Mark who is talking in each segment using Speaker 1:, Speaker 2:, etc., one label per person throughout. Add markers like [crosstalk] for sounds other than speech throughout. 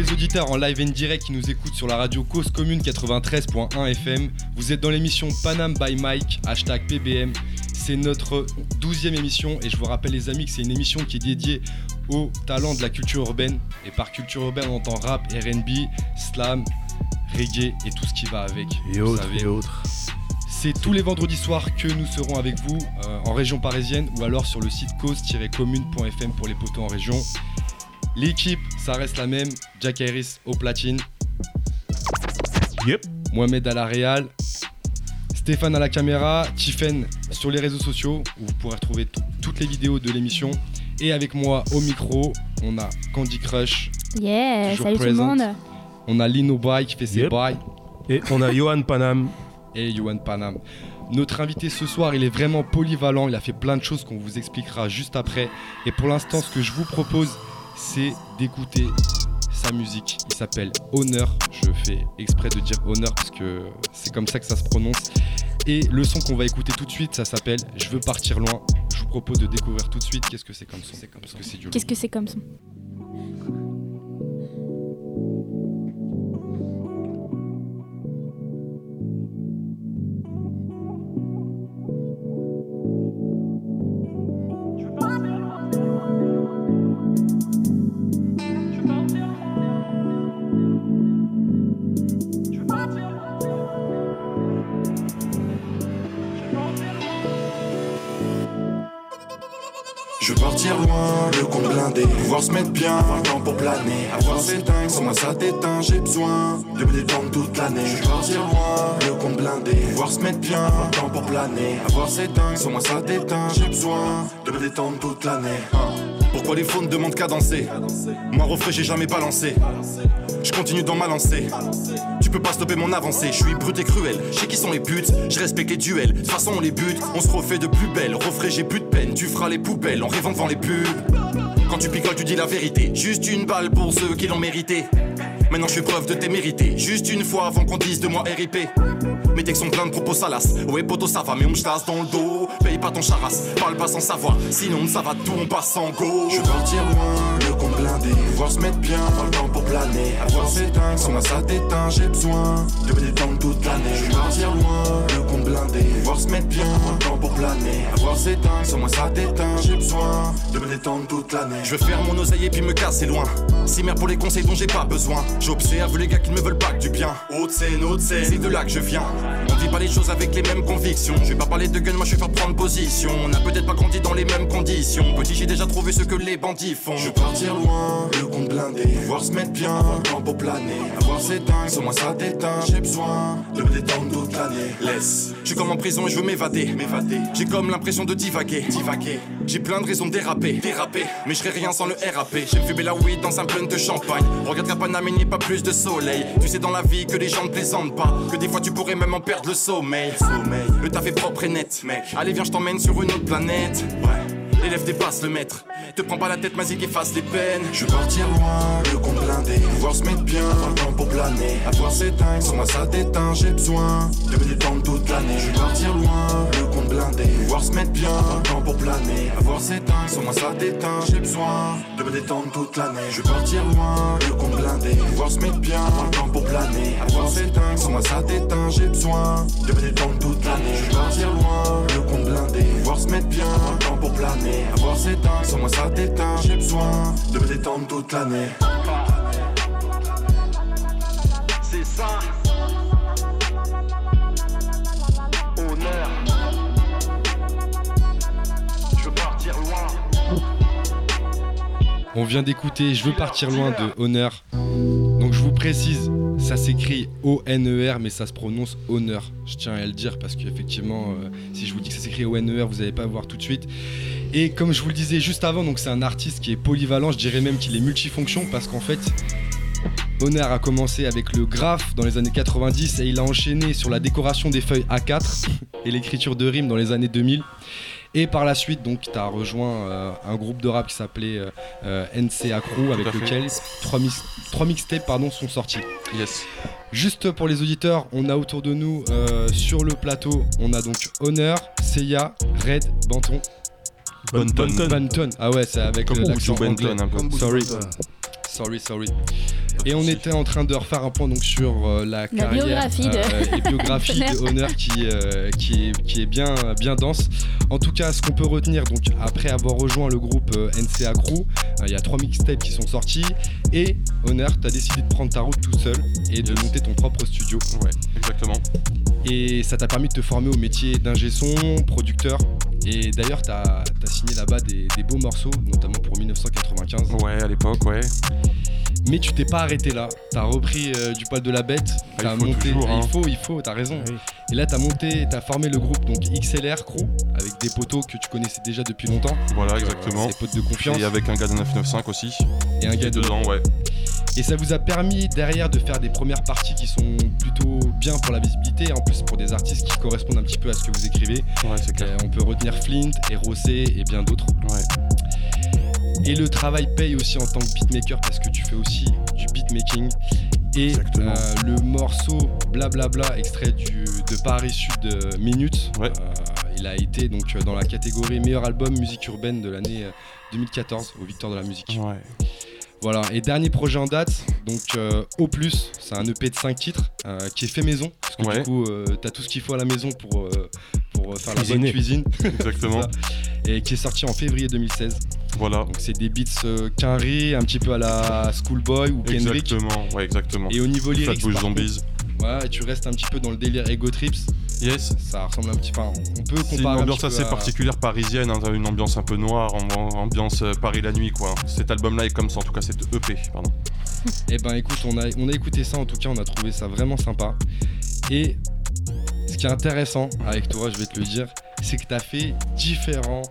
Speaker 1: Les auditeurs en live et direct qui nous écoutent sur la radio Cause Commune 93.1 FM. Vous êtes dans l'émission Panam by Mike, hashtag PBM. C'est notre douzième émission et je vous rappelle les amis que c'est une émission qui est dédiée aux talents de la culture urbaine. Et par culture urbaine on entend rap, RB, slam, reggae et tout ce qui va avec.
Speaker 2: Et autres, et autres.
Speaker 1: C'est tous les vendredis soirs que nous serons avec vous euh, en région parisienne ou alors sur le site cause-commune.fm pour les poteaux en région. L'équipe, ça reste la même. Jack Harris au platine,
Speaker 2: Yep.
Speaker 1: Mohamed à la réal, Stéphane à la caméra, Tiffen sur les réseaux sociaux où vous pourrez retrouver tout- toutes les vidéos de l'émission. Et avec moi au micro, on a Candy Crush,
Speaker 3: Yeah,
Speaker 1: Toujours
Speaker 3: salut tout le monde.
Speaker 1: on a Lino Boy qui fait ses
Speaker 2: Yep.
Speaker 1: bails.
Speaker 2: Et on a Johan Panam. [laughs]
Speaker 1: et Yohan Panam. Notre invité ce soir, il est vraiment polyvalent, il a fait plein de choses qu'on vous expliquera juste après. Et pour l'instant, ce que je vous propose, c'est d'écouter sa musique. Il s'appelle Honneur. Je fais exprès de dire Honneur parce que c'est comme ça que ça se prononce. Et le son qu'on va écouter tout de suite, ça s'appelle Je veux partir loin. Je vous propose de découvrir tout de suite qu'est-ce que c'est comme son.
Speaker 3: Qu'est-ce que c'est comme son
Speaker 4: partir loin, le compte blindé, pouvoir se mettre bien, avoir le temps pour planer, avoir ses dingues, sans moi ça t'éteint, j'ai besoin de me détendre toute l'année. Je partir loin, le compte blindé, pouvoir se mettre bien, avoir le temps pour planer, avoir ses dingues, sans moi ça t'éteint, j'ai besoin de me détendre toute l'année. Pourquoi les faux ne demandent qu'à danser? Moi refrais j'ai jamais balancé Je continue dans ma lancée. Tu peux pas stopper mon avancée. Je suis brut et cruel. Je qui sont les buts Je respecte les duels. De toute façon on les bute. On se refait de plus belle Refrais j'ai plus de peine. Tu feras les poubelles En rêvant devant les pubs. Quand tu picoles tu dis la vérité. Juste une balle pour ceux qui l'ont mérité. Maintenant je fais preuve de tes mérités Juste une fois avant qu'on dise de moi RIP sont pleins de propos salaces. Ouais, poto, ça va, mais on me tasse dans le dos. Paye pas ton charasse, parle pas sans savoir. Sinon, ça va tout, on passe en go. Je veux partir loin, le compte blindé. Pouvoir se mettre bien, avoir le temps pour planer. Avoir ses dingues, sans moi ça t'éteint. J'ai besoin de me détendre toute l'année. Je veux partir loin, le compte blindé. Pouvoir se mettre bien, avoir le temps pour planer. Avoir ses dingues, sans moi ça t'éteint. J'ai besoin de me détendre toute l'année. Je veux faire mon oseille et puis me casser loin. Si mère pour les conseils dont j'ai pas besoin. J'observe les gars qui ne me veulent pas que du bien. Haute scène, haute scène, c'est de là que je viens. On vit pas les choses avec les mêmes convictions. Je vais pas parler de gun, moi je vais faire prendre position. On a peut-être pas grandi dans les mêmes conditions. Petit, j'ai déjà trouvé ce que les bandits font. Je veux partir loin, le compte blindé. Pouvoir se mettre bien, avoir le temps pour planer. Avoir ses dingues, sans moi ça t'éteint. J'ai besoin de me détendre toute l'année. Laisse, je suis comme en prison et je veux m'évader. M'évader. J'ai comme l'impression de divaguer. Divaguer. J'ai plein de raisons de déraper. Déraper. Mais je serais rien sans le RAP. J'aime fumer la weed dans un plein de champagne. Regarde qu'à Paname, il n'y a pas plus de soleil. Tu sais dans la vie que les gens ne plaisantent pas. Que des fois tu pourrais même en perdre le sommeil. Le taf est propre et net, mec. Allez, viens, je t'emmène sur une autre planète. Ouais. L'élève dépasse le maître. Te prends pas la tête, Mazik efface les peines. Je veux partir loin, le compte blindé. Pouvoir se mettre bien, avoir le temps pour planer. Avoir ses dingues, sans moi ça t'éteint. J'ai besoin de me détendre toute l'année. Je veux partir loin, le compte blindé. Pouvoir se mettre bien, avoir le temps pour planer. Avoir ses dingues, sans moi ça t'éteint. J'ai besoin de me détendre toute l'année. Je veux partir loin, le compte blindé. Pouvoir se mettre bien, avoir le temps pour planer. Avoir ses dingues, sans moi ça t'éteint. J'ai besoin de me détendre toute l'année. Je veux partir loin, le compte blindé. Pouvoir se mettre bien, avoir le temps pour planer. Avoir ses dingues, sans moi ça t'éteint. J'ai besoin de me détendre toute l'année.
Speaker 5: C'est ça. Honneur. Je veux partir loin.
Speaker 1: On vient d'écouter Je veux partir loin de Honneur. Précise, ça s'écrit O-N-E-R mais ça se prononce Honneur. Je tiens à le dire parce qu'effectivement, euh, si je vous dis que ça s'écrit O-N-E-R, vous n'allez pas voir tout de suite. Et comme je vous le disais juste avant, donc c'est un artiste qui est polyvalent, je dirais même qu'il est multifonction parce qu'en fait, Honneur a commencé avec le graphe dans les années 90 et il a enchaîné sur la décoration des feuilles A4 et l'écriture de rimes dans les années 2000. Et par la suite, donc, tu as rejoint euh, un groupe de rap qui s'appelait euh, euh, NCA Crew, avec lequel trois, mix- trois mixtapes pardon, sont sortis.
Speaker 2: Yes.
Speaker 1: Juste pour les auditeurs, on a autour de nous euh, sur le plateau, on a donc Honor, Seiya, Red, Banton,
Speaker 2: Bonton.
Speaker 1: Banton. Ah ouais, c'est avec l'accent
Speaker 2: Benton
Speaker 1: anglais.
Speaker 2: un peu.
Speaker 1: Sorry, sorry, sorry. Et on était en train de refaire un point donc sur euh, la, carrière
Speaker 3: biographie de-
Speaker 1: euh, et biographie de [laughs] Honor qui, euh, qui, est, qui est bien, bien dense. En tout cas, ce qu'on peut retenir, donc après avoir rejoint le groupe euh, NCA Crew, euh, il y a trois mixtapes qui sont sortis et Honor, tu as décidé de prendre ta route tout seul et de
Speaker 4: Yes.
Speaker 1: monter ton propre studio.
Speaker 4: Ouais, exactement.
Speaker 1: Et ça t'a permis de te former au métier d'ingé son, producteur. Et d'ailleurs, tu as, signé là-bas des, des beaux morceaux, notamment pour 1995.
Speaker 4: Ouais, à l'époque, ouais.
Speaker 1: Mais tu t'es pas arrêté là. T'as repris euh, du poil de la bête.
Speaker 4: Ah,
Speaker 1: T'as
Speaker 4: il faut
Speaker 1: monté.
Speaker 4: toujours,
Speaker 1: Ah,
Speaker 4: hein.
Speaker 1: Il faut, il faut, t'as raison.
Speaker 2: Oui.
Speaker 1: Et là, t'as monté, t'as formé le groupe donc XLR Crew avec des potos que tu connaissais déjà depuis longtemps.
Speaker 4: Voilà, exactement.
Speaker 1: Des potes de confiance.
Speaker 4: Et avec un gars de 995 aussi.
Speaker 1: Et un gars de
Speaker 4: dedans, ouais.
Speaker 1: Et ça vous a permis derrière de faire des premières parties qui sont plutôt bien pour la visibilité, en plus pour des artistes qui correspondent un petit peu à ce que vous écrivez.
Speaker 4: Ouais, c'est clair.
Speaker 1: Euh, on peut retenir Flint et Rossé et bien d'autres.
Speaker 4: Ouais.
Speaker 1: Et le travail paye aussi en tant que beatmaker parce que tu fais aussi du beatmaking. Et euh, le morceau Blablabla, extrait du, de Paris Sud euh, Minutes,
Speaker 4: Ouais.
Speaker 1: euh, il a été donc dans la catégorie meilleur album musique urbaine de l'année euh, 2014 aux Victoires de la musique.
Speaker 4: Ouais.
Speaker 1: Voilà, et dernier projet en date, donc euh, Au Plus, c'est un EP de 5 titres euh, qui est fait maison, parce que
Speaker 4: Ouais.
Speaker 1: du coup, euh, t'as tout ce qu'il faut à la maison pour, pour faire la bonne cuisine, [laughs]
Speaker 4: Exactement. [laughs]
Speaker 1: Et qui est sorti en février 2016.
Speaker 4: Voilà.
Speaker 1: Donc c'est des beats euh, Quinry, un petit peu à la Schoolboy ou Kendrick.
Speaker 4: Exactement. Ouais, exactement.
Speaker 1: Et au niveau contre,
Speaker 4: Zombies.
Speaker 1: voilà, et tu restes un petit peu dans le délire Ego Trips,
Speaker 4: Yes.
Speaker 1: ça ressemble un petit peu, on peut
Speaker 4: C'est une
Speaker 1: comparer un
Speaker 4: ambiance assez
Speaker 1: à-
Speaker 4: particulière parisienne, hein, une ambiance un peu noire, am- ambiance euh, Paris la nuit quoi. Cet album-là est comme ça, en tout cas cet EP, pardon.
Speaker 1: Eh ben écoute, on a, on a écouté ça en tout cas, on a trouvé ça vraiment sympa. Et ce qui est intéressant avec toi, je vais te le dire, c'est que tu as fait différents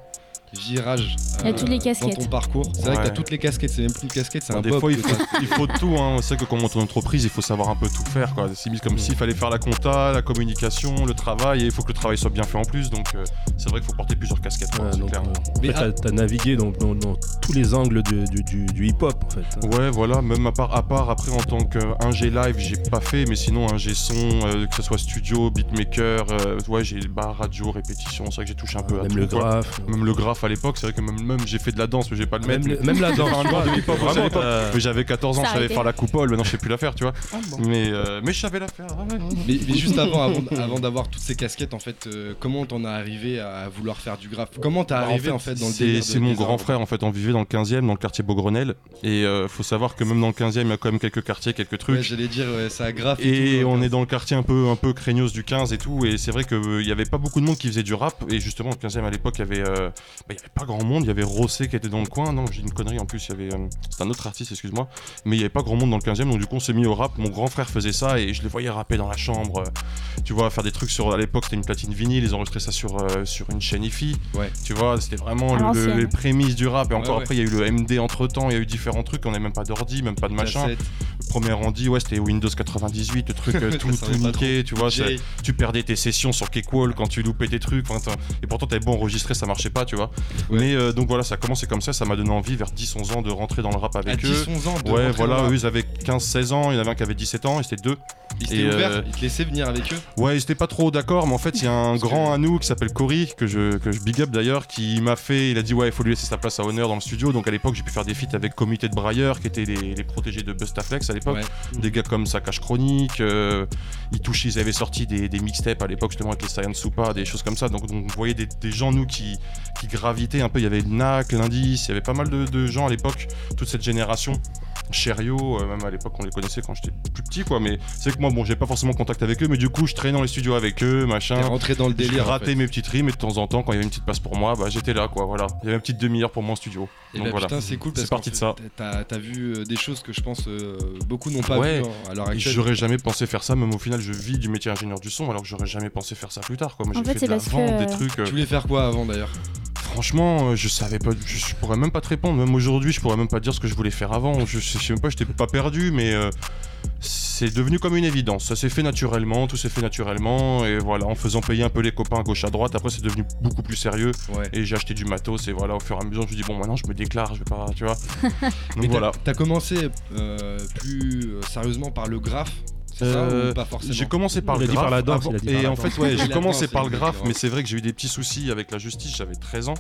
Speaker 1: virages euh,
Speaker 3: Il y a toutes les
Speaker 1: dans
Speaker 3: casquettes.
Speaker 1: ton parcours. C'est vrai que tu as
Speaker 4: Ouais.
Speaker 1: toutes les casquettes, c'est même plus une casquette, c'est
Speaker 4: Bon,
Speaker 1: un
Speaker 4: des
Speaker 1: bob
Speaker 4: fois, il
Speaker 1: que
Speaker 4: faut,
Speaker 1: t'as.
Speaker 4: il faut tout. Hein. On sait que quand on monte une entreprise, il faut savoir un peu tout faire. Quoi. C'est comme s'il fallait faire la compta, la communication, le travail, et il faut que le travail soit bien fait en plus. Donc, euh, c'est vrai qu'il faut porter plusieurs casquettes. quoi,
Speaker 2: Ouais,
Speaker 4: c'est
Speaker 2: donc,
Speaker 4: clair.
Speaker 2: euh, en
Speaker 1: Mais
Speaker 2: fait, t'as- t'as navigué dans, dans tous les angles du, du- du- du hip-hop en fait. hein.
Speaker 4: Ouais, voilà, même à part, à part après en tant qu'ingé live, j'ai pas fait, mais sinon ingé son, euh, que ce soit studio, beatmaker, euh, ouais, j'ai bah, radio, répétition, c'est vrai que j'ai touché un peu à
Speaker 2: Même
Speaker 4: tout,
Speaker 2: le graphe.
Speaker 4: Même le graphe à l'époque, c'est vrai que même, même j'ai fait de la danse, mais j'ai pas le
Speaker 2: Même,
Speaker 4: mettre.
Speaker 2: le- même la danse.
Speaker 4: un de hip-hop,
Speaker 2: vraiment, t'as-
Speaker 4: j'avais 14 ans, je savais faire la coupole, maintenant je sais plus la faire, tu vois. Mais, euh, mais je savais la faire. ah ouais.
Speaker 1: Mais, mais juste avant, avant, avant d'avoir toutes ces casquettes, en fait, euh, comment t'en as arrivé à vouloir faire du graphe? Comment t'es
Speaker 4: Bah,
Speaker 1: arrivé en fait, dans le
Speaker 4: c'est-
Speaker 1: délire de-
Speaker 4: C'est mon grand frère en fait, on vivait dans le 15e, dans le quartier Beaugrenelle. Et euh, faut savoir que même dans le 15e, il y a quand même quelques quartiers, quelques trucs.
Speaker 1: Ouais, j'allais dire, ouais, ça a graphe.
Speaker 4: Et
Speaker 1: tout,
Speaker 4: on est dans le quartier un peu, un peu craignos du 15 et tout, et c'est vrai qu'il n'y avait pas beaucoup de monde qui faisait du rap, et justement, le 15 e à l'époque, il y avait, il y avait pas grand monde, il y avait Rossé qui était dans le coin, non, j'ai une connerie en plus, il y avait, euh, c'est un autre artiste, excuse-moi, mais il y avait pas grand monde dans le 15 e donc du coup, on s'est mis au rap, mon grand frère faisait ça, et je les voyais rapper dans la chambre, euh, tu vois, faire des trucs sur, à l'époque, c'était une platine vinyle, ils enregistraient ça sur, euh, sur une chaîne IFI,
Speaker 1: Ouais.
Speaker 4: tu vois, c'était vraiment le- le- les prémices du rap, et encore
Speaker 1: ouais.
Speaker 4: après, il y a eu le MD entre temps, il y a eu différents trucs, on n'avait même pas d'ordi, même pas de machin.
Speaker 1: cassette,
Speaker 4: Premier rendu, ouais, c'était Windows 98, le truc [laughs] tout, tout niqué, tu vois. Tu perdais tes sessions sur Cakewall quand tu loupais tes trucs. enfin, et pourtant, t'avais beau enregistrer, ça marchait pas, tu vois.
Speaker 1: Ouais.
Speaker 4: Mais euh, donc voilà, ça a commencé comme ça, ça m'a donné envie vers 10-11 ans de rentrer dans le rap avec
Speaker 1: 10,
Speaker 4: eux.
Speaker 1: 11 ans. de
Speaker 4: Ouais, voilà, eux ils avaient 15-16 ans, il y en avait un qui avait 17 ans, et c'était deux.
Speaker 1: Ils s'étaient
Speaker 4: et,
Speaker 1: ouverts,
Speaker 4: euh,
Speaker 1: ils te laissaient venir avec eux.
Speaker 4: Ouais, ils étaient pas trop d'accord, mais en fait, il y a un grand
Speaker 1: que-
Speaker 4: à nous qui s'appelle Cory, que je, que je big up d'ailleurs, qui m'a fait, il a dit ouais, il faut lui laisser sa place à honneur dans le studio. Donc à l'époque, j'ai pu faire des feats avec Comité de Brailleur, qui étaient les, les protégés de Bustaflex à l'époque.
Speaker 1: Ouais.
Speaker 4: Des gars comme Sakash Chronique, euh, ils touchaient, ils avaient sorti des, des mixtapes à l'époque justement avec les Science Soupa, des choses comme ça. Donc, donc vous voyez des, des gens, nous, qui, qui gravitaient un peu. Il y avait NAC, l'Indice, il y avait pas mal de, de gens à l'époque, toute cette génération. Cherio, euh, même à l'époque on les connaissait quand j'étais plus petit quoi, mais c'est que moi bon j'ai pas forcément contact avec eux, mais du coup je traînais dans les studios avec eux,
Speaker 1: T'es
Speaker 4: machin.
Speaker 1: rentré dans le délire. en
Speaker 4: ratais
Speaker 1: fait.
Speaker 4: mes petites rimes et de temps en temps quand il y avait une petite place pour moi, bah j'étais là quoi, voilà. Il y avait une petite demi-heure pour moi en studio.
Speaker 1: Et
Speaker 4: Donc
Speaker 1: bah
Speaker 4: voilà.
Speaker 1: putain, c'est cool parce
Speaker 4: C'est parti de ça.
Speaker 1: T'as t'as vu euh, des choses que je pense euh, beaucoup n'ont pas
Speaker 4: Ouais.
Speaker 1: vu hein, à l'heure
Speaker 4: Et
Speaker 1: actuelle.
Speaker 4: J'aurais jamais pensé faire ça, même au final je vis du métier ingénieur du son alors que j'aurais jamais pensé faire ça plus tard quoi. Moi
Speaker 3: En
Speaker 4: j'ai
Speaker 3: fait,
Speaker 4: fait,
Speaker 3: c'est
Speaker 4: de la
Speaker 3: parce que,
Speaker 4: vente, des trucs. euh,
Speaker 1: Tu voulais faire quoi avant d'ailleurs?
Speaker 4: Franchement, euh, je savais pas, je, je pourrais même pas te répondre. Même aujourd'hui, je pourrais même pas dire ce que je voulais faire avant. Je, je sais même pas, j'étais pas perdu, mais euh, c'est devenu comme une évidence. Ça s'est fait naturellement, tout s'est fait naturellement, et voilà, en faisant payer un peu les copains à gauche à droite. Après, c'est devenu beaucoup plus sérieux,
Speaker 1: Ouais.
Speaker 4: et j'ai acheté du matos, et voilà, au fur et à mesure, je me dis bon, maintenant, je me déclare, je vais pas, tu vois. [laughs] Donc
Speaker 1: t'as-
Speaker 4: voilà.
Speaker 1: T'as commencé euh, plus sérieusement par le graphe,
Speaker 4: Euh, J'ai commencé par le graphe.
Speaker 2: par la danse,
Speaker 4: avant-
Speaker 2: par
Speaker 4: et en fait, ouais, j'ai commencé par le graphe, mais c'est vrai que j'ai eu des petits soucis avec la justice. J'avais 13 ans.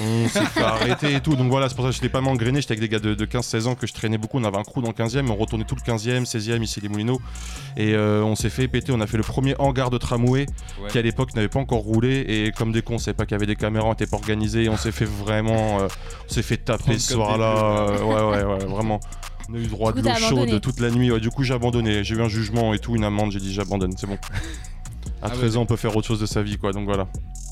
Speaker 4: On s'est fait arrêter et tout. Donc voilà, c'est pour ça que j'étais pas m'engrainé. J'étais avec des gars de, de 15-16 ans que je traînais beaucoup. On avait un crew dans le 15e. On retournait tout le 15e, 16e, ici les Moulineaux. Et euh, on s'est fait péter. On a fait le premier hangar de tramway
Speaker 1: Ouais.
Speaker 4: qui à l'époque n'avait pas encore roulé. Et comme des cons, on savait pas qu'il y avait des caméras, on était pas organisé. On s'est fait vraiment. euh, on s'est fait taper ce soir-là. Euh, ouais, ouais, ouais, vraiment. On a eu droit
Speaker 3: Du
Speaker 4: de l'eau chaude toute la nuit. Ouais, du coup, j'ai abandonné. J'ai eu un jugement et tout, une amende. J'ai dit j'abandonne, c'est bon. [laughs] À
Speaker 1: Ah ouais,
Speaker 4: 13 ans, on peut faire autre chose de sa vie, quoi. Donc voilà.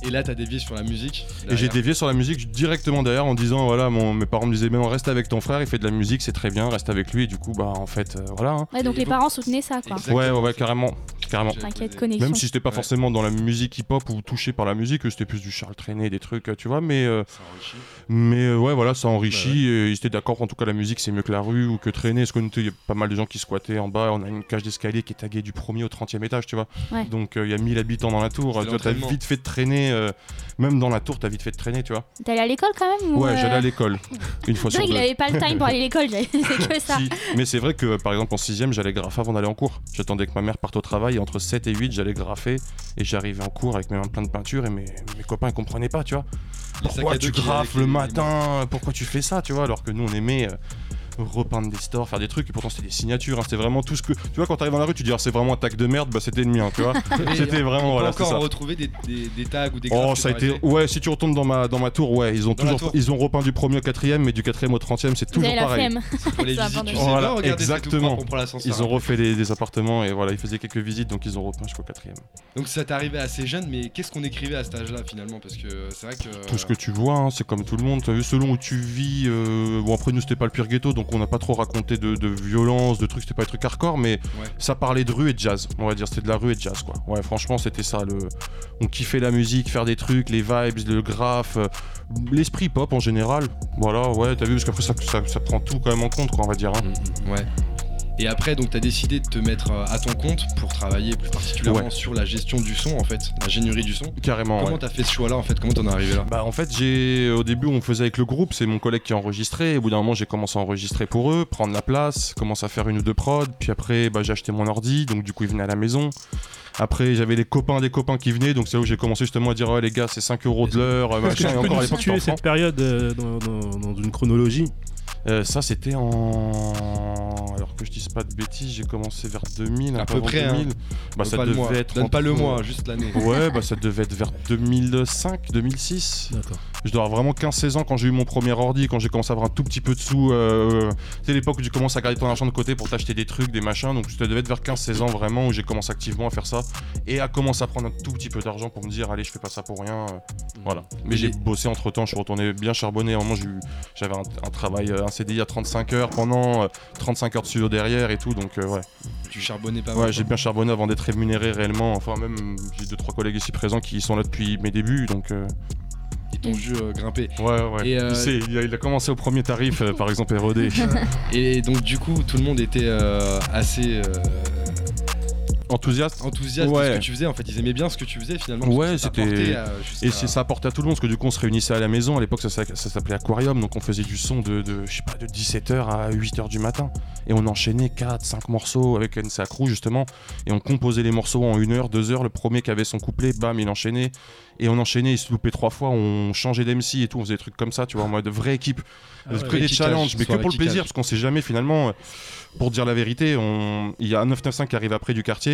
Speaker 1: Et là, t'as dévié sur la musique.
Speaker 4: Et j'ai dévié sur la musique directement derrière en disant voilà, mon, mes parents me disaient mais non, reste avec ton frère, il fait de la musique, c'est très bien, reste avec lui. Et du coup, bah en fait, euh, voilà. hein.
Speaker 3: Ouais, donc
Speaker 1: Et
Speaker 3: les parents soutenaient ça, quoi.
Speaker 4: Ouais, ouais, ouais, carrément. Carrément.
Speaker 3: T'inquiète, connexion.
Speaker 4: Même si j'étais pas
Speaker 1: Ouais.
Speaker 4: forcément dans la musique hip-hop ou touché par la musique, c'était plus du Charles Traîné, des trucs, tu vois, mais, euh,
Speaker 1: Ça enrichit.
Speaker 4: mais euh, ouais, voilà, ça enrichit. et ils étaient d'accord qu'en tout cas la musique c'est mieux que la rue ou que traîner. Parce qu'il y a pas mal de gens qui squattaient en bas. On a une cage d'escalier qui est taguée du premier au 30 e étage, tu vois.
Speaker 3: Ouais.
Speaker 4: Donc euh, il y a 1000 habitants dans la tour. Tu vois, t'as vite fait de traîner, euh, même dans la tour, t'as vite fait de traîner, tu vois.
Speaker 3: T'es allé à l'école quand même ou,
Speaker 4: Ouais,
Speaker 3: euh,
Speaker 4: j'allais à l'école une fois
Speaker 3: C'est
Speaker 4: sur
Speaker 3: vrai qu'il
Speaker 4: deux.
Speaker 3: avait pas le time pour aller à l'école, j'avais- c'est [laughs] que ça.
Speaker 4: Si. Mais c'est vrai que par exemple en 6ème, j'allais graffer avant d'aller en cours. J'attendais que ma mère parte au travail et entre 7 et 8, j'allais graffer et j'arrivais en cours avec mes mains pleines de peinture et mes, mes copains ils comprenaient pas, tu vois.
Speaker 1: Les
Speaker 4: Pourquoi tu graffes le matin? Pourquoi tu fais ça, tu vois? Alors que nous on aimait euh, repeindre des stores, faire des trucs et pourtant c'était des signatures, hein, c'était vraiment tout ce que. Tu vois, quand t'arrives dans la rue, tu dis ah, c'est vraiment un tag de merde, bah c'était le mien, tu vois. [laughs] C'était
Speaker 1: on
Speaker 4: vraiment voilà,
Speaker 1: encore
Speaker 4: ça.
Speaker 1: retrouver des, des, des tags ou des
Speaker 4: Oh, ça a été. Ouais, si tu retournes dans ma, dans ma tour, ouais, ils ont
Speaker 1: Dans
Speaker 4: toujours. Ils ont repeint du premier au quatrième, mais du quatrième au trentième, c'est toujours pareil.
Speaker 1: Pour les [laughs]
Speaker 3: Ça
Speaker 1: visites, tu
Speaker 3: abandonne.
Speaker 1: sais
Speaker 4: Voilà,
Speaker 1: pas, regardez, c'est tout
Speaker 4: exactement.
Speaker 1: propre, on.
Speaker 4: Ils ont refait des, des appartements et voilà, ils faisaient quelques visites, donc ils ont repeint jusqu'au quatrième.
Speaker 1: Donc ça t'est arrivé assez jeune, mais qu'est-ce qu'on écrivait à cet âge-là finalement? Parce que c'est vrai que.
Speaker 4: Tout ce que tu vois, hein, c'est comme tout le monde. T'as vu, selon où tu vis. euh, Bon, après, nous, c'était pas le pire ghetto, donc on n'a pas trop raconté de, de violence, de trucs. C'était pas des trucs hardcore, mais
Speaker 1: Ouais.
Speaker 4: ça parlait de rue et de jazz. On va dire, c'était de la rue et de jazz, quoi. Ouais, franchement, c'était ça. Le... On kiffait la musique, faire des trucs, les vibes, le graphe, euh, l'esprit pop en général. Voilà, ouais, t'as vu, parce qu'après, ça, ça, ça prend tout quand même en compte, quoi, on va dire. hein.
Speaker 1: Ouais. Et après, donc, t'as décidé de te mettre euh, à ton compte pour travailler plus particulièrement
Speaker 4: Ouais.
Speaker 1: sur la gestion du son, en fait, l'ingénierie du son.
Speaker 4: Carrément.
Speaker 1: Comment
Speaker 4: ouais.
Speaker 1: t'as fait ce choix-là, en fait? Comment t'en es arrivé là?
Speaker 4: Bah en fait j'ai au début on faisait avec le groupe, c'est mon collègue qui enregistrait, et au bout d'un moment j'ai commencé à enregistrer pour eux, prendre la place, commencer à faire une ou deux prods, puis après bah, j'ai acheté mon ordi, donc du coup ils venaient à la maison. Après j'avais les copains des copains qui venaient, donc c'est là où j'ai commencé justement à dire ouais les gars c'est 5 euros de l'heure,
Speaker 2: Est-ce que
Speaker 4: machin,
Speaker 2: tu
Speaker 4: et
Speaker 2: peux
Speaker 4: encore à
Speaker 2: nous
Speaker 4: l'époque
Speaker 2: cette période euh, dans, dans- dans une chronologie?
Speaker 4: Euh, ça c'était en... Alors que je dise pas de bêtises, j'ai commencé vers 2000, un
Speaker 1: À
Speaker 4: peu
Speaker 1: près, hein.
Speaker 4: 2000. Bah
Speaker 1: Donne
Speaker 4: ça
Speaker 1: pas le mois.
Speaker 4: devait être...
Speaker 1: Donne pas le mois, juste l'année.
Speaker 4: Ouais bah ça devait être vers 2005, 2006.
Speaker 2: D'accord.
Speaker 4: Je dois avoir vraiment 15-16 ans quand j'ai eu mon premier ordi, quand j'ai commencé à avoir un tout petit peu de sous. Euh, c'est l'époque où tu commences à garder ton argent de côté pour t'acheter des trucs, des machins. Donc ça devait être vers 15-16 ans vraiment où j'ai commencé activement à faire ça et à commencer à prendre un tout petit peu d'argent pour me dire allez je fais pas ça pour rien. euh, voilà. Mais j'ai bossé entre temps, je suis retourné bien charbonné. À un moment j'avais un, un travail, euh, un CDI à 35 heures pendant, euh, 35 heures de studio derrière et tout. Donc euh, ouais.
Speaker 1: Tu charbonnais pas mal.
Speaker 4: Ouais, j'ai bien charbonné avant d'être rémunéré réellement. Enfin même j'ai deux trois collègues ici présents qui sont là depuis mes débuts. Donc euh,
Speaker 1: Vu euh, grimper.
Speaker 4: Ouais, ouais.
Speaker 1: Et, euh,
Speaker 4: il, sait, il, a, il a commencé au premier tarif, euh, par exemple, ROD. [laughs]
Speaker 1: Et donc, du coup, tout le monde était euh, assez
Speaker 4: Enthousiaste.
Speaker 1: enthousiaste de
Speaker 4: Ouais.
Speaker 1: ce que tu faisais. En fait, ils aimaient bien ce que tu faisais finalement.
Speaker 4: Ouais, c'était-
Speaker 1: euh,
Speaker 4: Et c'est ça apportait à tout le monde, parce que du coup, on se réunissait à la maison. À l'époque, ça, ça- ça s'appelait Aquarium, donc on faisait du son de, de, je sais pas, de 17h à 8h du matin. Et on enchaînait 4, 5 morceaux avec NCA Crew, justement. Et on composait les morceaux en 1 heure, 2 heures. Le premier qui avait son couplet, bam, il enchaînait. Et on enchaînait, il se loupait trois fois, on changeait d'MC et tout, on faisait des trucs comme ça, tu vois, en mode vraie équipe.
Speaker 2: Ah ouais.
Speaker 4: que des challenges, mais que pour le plaisir, parce qu'on sait jamais finalement. euh, Pour dire la vérité, on... il y a un 995 qui arrive après du quartier,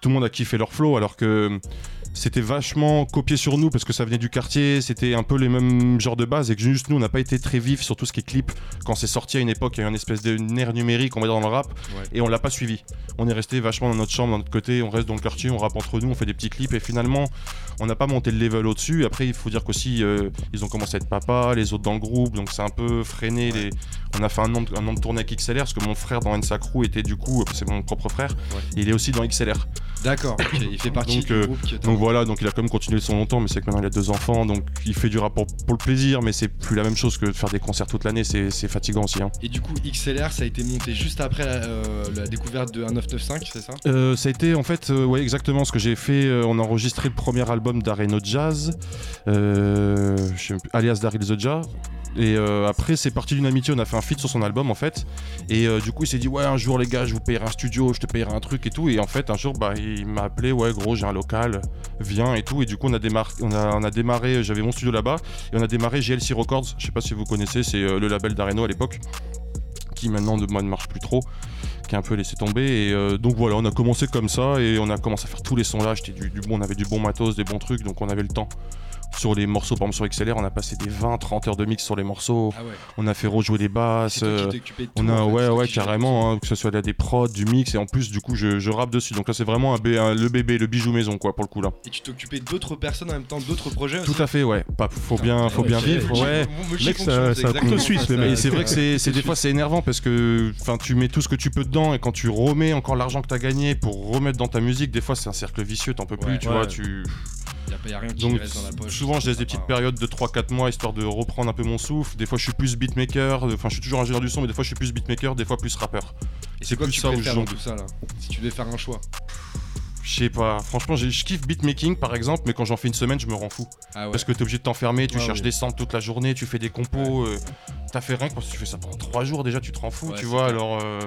Speaker 4: tout le monde a kiffé leur flow, alors que c'était vachement copié sur nous parce que ça venait du quartier, c'était un peu les mêmes genres de base et que juste nous on n'a pas été très vif sur tout ce qui est clip. Quand c'est sorti à une époque, il y a eu une espèce de nerf numérique, on va dire dans le rap,
Speaker 1: Ouais.
Speaker 4: et on l'a pas suivi. On est resté vachement dans notre chambre, dans notre côté, on reste dans le quartier, on rappe entre nous, on fait des petits clips et finalement on n'a pas monté le level au-dessus. Après, il faut dire qu'aussi euh, ils ont commencé à être papa, les autres dans le groupe, donc c'est un peu freiné. Les... On a fait un an, de, un an de tournée avec XLR parce que mon frère dans NSA Crew était du coup, c'est mon propre frère, et il est aussi dans XLR.
Speaker 1: D'accord, il fait partie
Speaker 4: Donc,
Speaker 1: du
Speaker 4: euh,
Speaker 1: groupe qui
Speaker 4: Donc voilà, donc il a quand même continué son longtemps, mais c'est que maintenant il a deux enfants, donc il fait du rap pour, pour le plaisir, mais c'est plus la même chose que de faire des concerts toute l'année, c'est fatigant aussi. hein.
Speaker 1: Et du coup, XLR, ça a été monté juste après la, euh, la découverte de 1995, c'est ça?
Speaker 4: Euh, ça a été en fait, euh, ouais, exactement ce que j'ai fait. euh, on a enregistré le premier album d'Areno Jazz, alias Daryl the Jazz. Et euh, après, c'est parti d'une amitié. On a fait un feat sur son album en fait. Et euh, du coup, il s'est dit Ouais, un jour, les gars, je vous payerai un studio, je te payerai un truc et tout. Et en fait, un jour, bah, il, il m'a appelé, ouais, gros, j'ai un local, viens et tout. Et du coup, on a, démarré, on a, on a démarré, j'avais mon studio là-bas, et on a démarré GLC Records. Je sais pas si vous connaissez, c'est euh, le label d'Areno à l'époque, qui maintenant de moi ne marche plus trop, qui a un peu laissé tomber. Et euh, donc voilà, on a commencé comme ça, et on a commencé à faire tous les sons là. Du, du bon, on avait du bon matos, des bons trucs, donc on avait le temps. Sur les morceaux, par exemple sur XLR, on a passé des 20-30 heures de mix sur les morceaux.
Speaker 1: Ah ouais.
Speaker 4: On a fait rejouer les basses. Euh, on a, ouais, ouais, carrément, hein, que ce soit là des prods, du mix, et en plus, du coup, je, je rappe dessus. Donc là, c'est vraiment un, le bébé, le bijou maison, quoi, pour le coup, là.
Speaker 1: Et tu t'occupais d'autres personnes en même temps, d'autres projets aussi
Speaker 4: Tout à fait, ouais. Pas, faut bien, faut bien vivre, ouais.
Speaker 2: Mec, ça-
Speaker 1: c'est
Speaker 2: ça
Speaker 1: exactement
Speaker 2: couteau suisse,
Speaker 1: ça,
Speaker 2: le
Speaker 1: ça-
Speaker 2: mec.
Speaker 4: Et c'est vrai que c'est, des fois c'est énervant parce que enfin tu mets tout ce que tu peux dedans et quand tu remets encore l'argent que t'as gagné pour remettre dans ta musique, des fois c'est un cercle vicieux, t'en peux plus, tu vois, tu
Speaker 1: Y a, pas- y a rien qui
Speaker 4: donc
Speaker 1: reste dans la poche.
Speaker 4: souvent je laisse des petites périodes de 3-4 mois histoire de reprendre un peu mon souffle. Des fois je suis plus beatmaker, enfin je suis toujours ingénieur du son mais des fois je suis plus beatmaker, des fois plus rappeur.
Speaker 1: Et
Speaker 4: c'est
Speaker 1: quoi
Speaker 4: plus
Speaker 1: que tu
Speaker 4: ça où je
Speaker 1: tout ça là Si tu devais faire un choix?
Speaker 4: Je sais pas, franchement j'ai- je kiffe beatmaking par exemple mais quand j'en fais une semaine je me rends fou.
Speaker 1: Ah ouais.
Speaker 4: Parce que t'es obligé de t'enfermer, tu
Speaker 1: Ouais,
Speaker 4: cherches des samples toute la journée, tu fais des compos. euh, T'as fait rien que parce que tu fais ça pendant 3 jours déjà, tu te rends fou, tu vois. Alors, euh.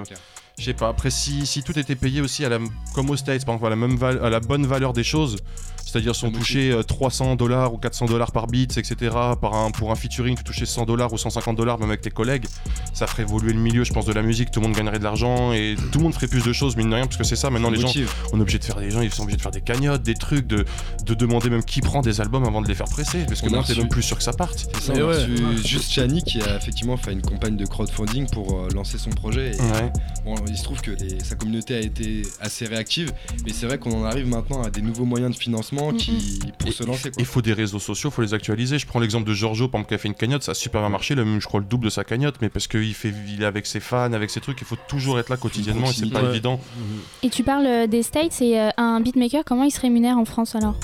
Speaker 4: Je sais pas. Après, si, si tout était payé aussi à la, comme aux States, par exemple, à la, même val- à la bonne valeur des choses, c'est-à-dire si on touchait euh, 300 dollars ou 400 dollars par beat, etc., par un, pour un featuring, tu touchais 100 dollars ou 150 dollars, même avec tes collègues, ça ferait évoluer le milieu, je pense, de la musique. Tout le monde gagnerait de l'argent et tout le monde ferait plus de choses, mine de rien, parce que c'est ça maintenant, les gens on est obligé de faire des gens, ils sont obligés de faire des cagnottes, des trucs, de, de demander même qui prend des albums avant de les faire presser, parce que maintenant t'es même plus sûr que ça parte.
Speaker 1: C'est ça, on
Speaker 2: ouais.
Speaker 1: reçu juste Chani qui a effectivement fait une campagne de crowdfunding pour euh, lancer son projet. Et,
Speaker 4: Ouais.
Speaker 1: bon, il se trouve que les- sa communauté a été assez réactive, mais c'est vrai qu'on en arrive maintenant à des nouveaux moyens de financement qui, pour
Speaker 4: Et-
Speaker 1: se lancer.
Speaker 4: Il faut des réseaux sociaux, il faut les actualiser. Je prends l'exemple de Giorgio, par exemple, qui a fait une cagnotte, ça a super bien marché, le même, je crois le double de sa cagnotte, mais parce qu'il fait, il est avec ses fans, avec ses trucs, il faut toujours être là quotidiennement et c'est pas
Speaker 2: Ouais.
Speaker 4: évident.
Speaker 3: Et tu parles euh, des States et euh, un beatmaker, comment il se rémunère en France alors?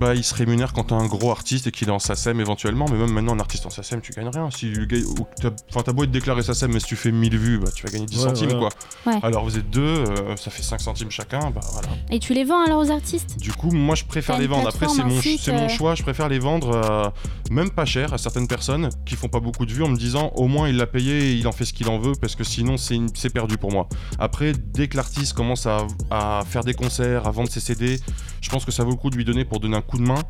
Speaker 4: Bah, il se rémunère quand t'as un gros artiste et qu'il est en SACEM éventuellement, mais même maintenant, un artiste en SACEM, tu gagnes rien. Si le gars, enfin, t'as beau être déclaré SACEM, mais si tu fais 1000 vues, bah, tu vas gagner 10
Speaker 2: Ouais,
Speaker 4: centimes,
Speaker 2: ouais.
Speaker 4: quoi.
Speaker 3: Ouais.
Speaker 4: Alors, vous êtes deux, euh, ça fait 5 centimes chacun, bah voilà.
Speaker 3: Et tu les vends alors aux artistes?
Speaker 4: Du coup, moi je préfère les vendre. Après, c'est mon,
Speaker 3: euh.
Speaker 4: choix. Je préfère les vendre euh, même pas cher à certaines personnes qui font pas beaucoup de vues en me disant au moins il l'a payé et il en fait ce qu'il en veut parce que sinon c'est une- c'est perdu pour moi. Après, dès que l'artiste commence à, à faire des concerts, à vendre ses CD, je pense que ça vaut le coup de lui donner pour donner un coup de main.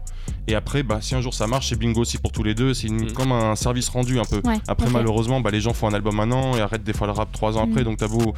Speaker 4: Et après, bah, si un jour ça marche, c'est bingo aussi pour tous les deux. C'est
Speaker 2: Mhm.
Speaker 4: comme un service rendu un peu.
Speaker 3: Ouais,
Speaker 4: Après, malheureusement, bah, les gens font un album un an et arrêtent des fois le rap trois ans après.
Speaker 3: Mhm.
Speaker 4: Donc, t'as beau.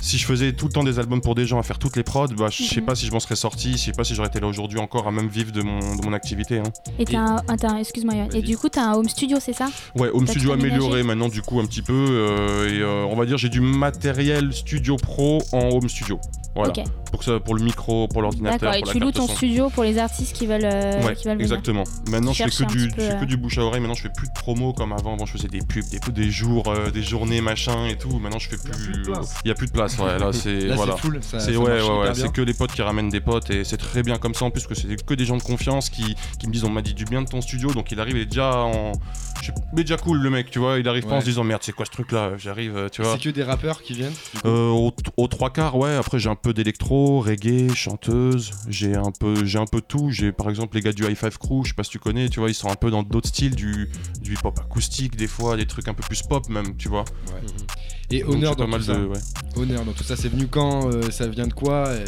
Speaker 4: Si je faisais tout le temps des albums pour des gens à faire toutes les prods, bah, je sais
Speaker 3: Mhm.
Speaker 4: pas si je m'en serais sorti, je sais pas si j'aurais été là aujourd'hui encore à même vivre de mon, de mon activité. hein.
Speaker 3: Et t'as un, t'as un- excuse-moi, et du coup t'as un home studio, c'est ça?
Speaker 4: Ouais, home studio amélioré maintenant, du coup, un petit peu. euh, et euh, on va dire, j'ai du matériel studio pro en home studio. Voilà.
Speaker 3: Ok,
Speaker 4: Pour, que ça, pour le micro, pour l'ordinateur.
Speaker 3: d'accord. Et tu loues ton
Speaker 4: son.
Speaker 3: studio pour les artistes qui veulent, euh,
Speaker 4: Ouais,
Speaker 3: qui veulent venir.
Speaker 4: exactement. Maintenant, je fais que
Speaker 3: un
Speaker 4: du,
Speaker 3: petit peu,
Speaker 4: je fais
Speaker 3: euh,
Speaker 4: que du bouche à oreille. Maintenant, je fais plus de promo comme avant. Avant, je faisais des pubs, des, des jours, euh, des journées, machin et tout. Maintenant, je fais plus. Il y a plus de place. Ouais, là, [laughs] c'est
Speaker 1: Là,
Speaker 4: voilà.
Speaker 1: c'est full. Ça,
Speaker 4: C'est
Speaker 1: ça
Speaker 4: ouais, ouais, c'est que les potes qui ramènent des potes et c'est très bien comme ça en plus que c'est que des gens de confiance qui, qui me disent on m'a dit du bien de ton studio donc il arrive il est déjà en je déjà cool le mec tu vois il arrive pas en se disant merde c'est quoi ce truc là j'arrive tu vois
Speaker 1: C'est que des rappeurs qui viennent
Speaker 4: aux trois quarts, ouais. Après, j'ai un peu d'électro, reggae, chanteuse. J'ai un peu, j'ai un peu tout. J'ai par exemple les gars du High Five Crew. Je sais pas si tu connais. Tu vois, ils sont un peu dans d'autres styles, du, du hip hop acoustique des fois, des trucs un peu plus pop même. Tu vois.
Speaker 1: Ouais. Et
Speaker 4: Donc,
Speaker 1: honneur
Speaker 4: pas
Speaker 1: dans
Speaker 4: mal
Speaker 1: tout ça.
Speaker 4: de. ouais.
Speaker 1: Honneur dans tout ça, c'est venu quand euh, Ça vient de quoi Euh,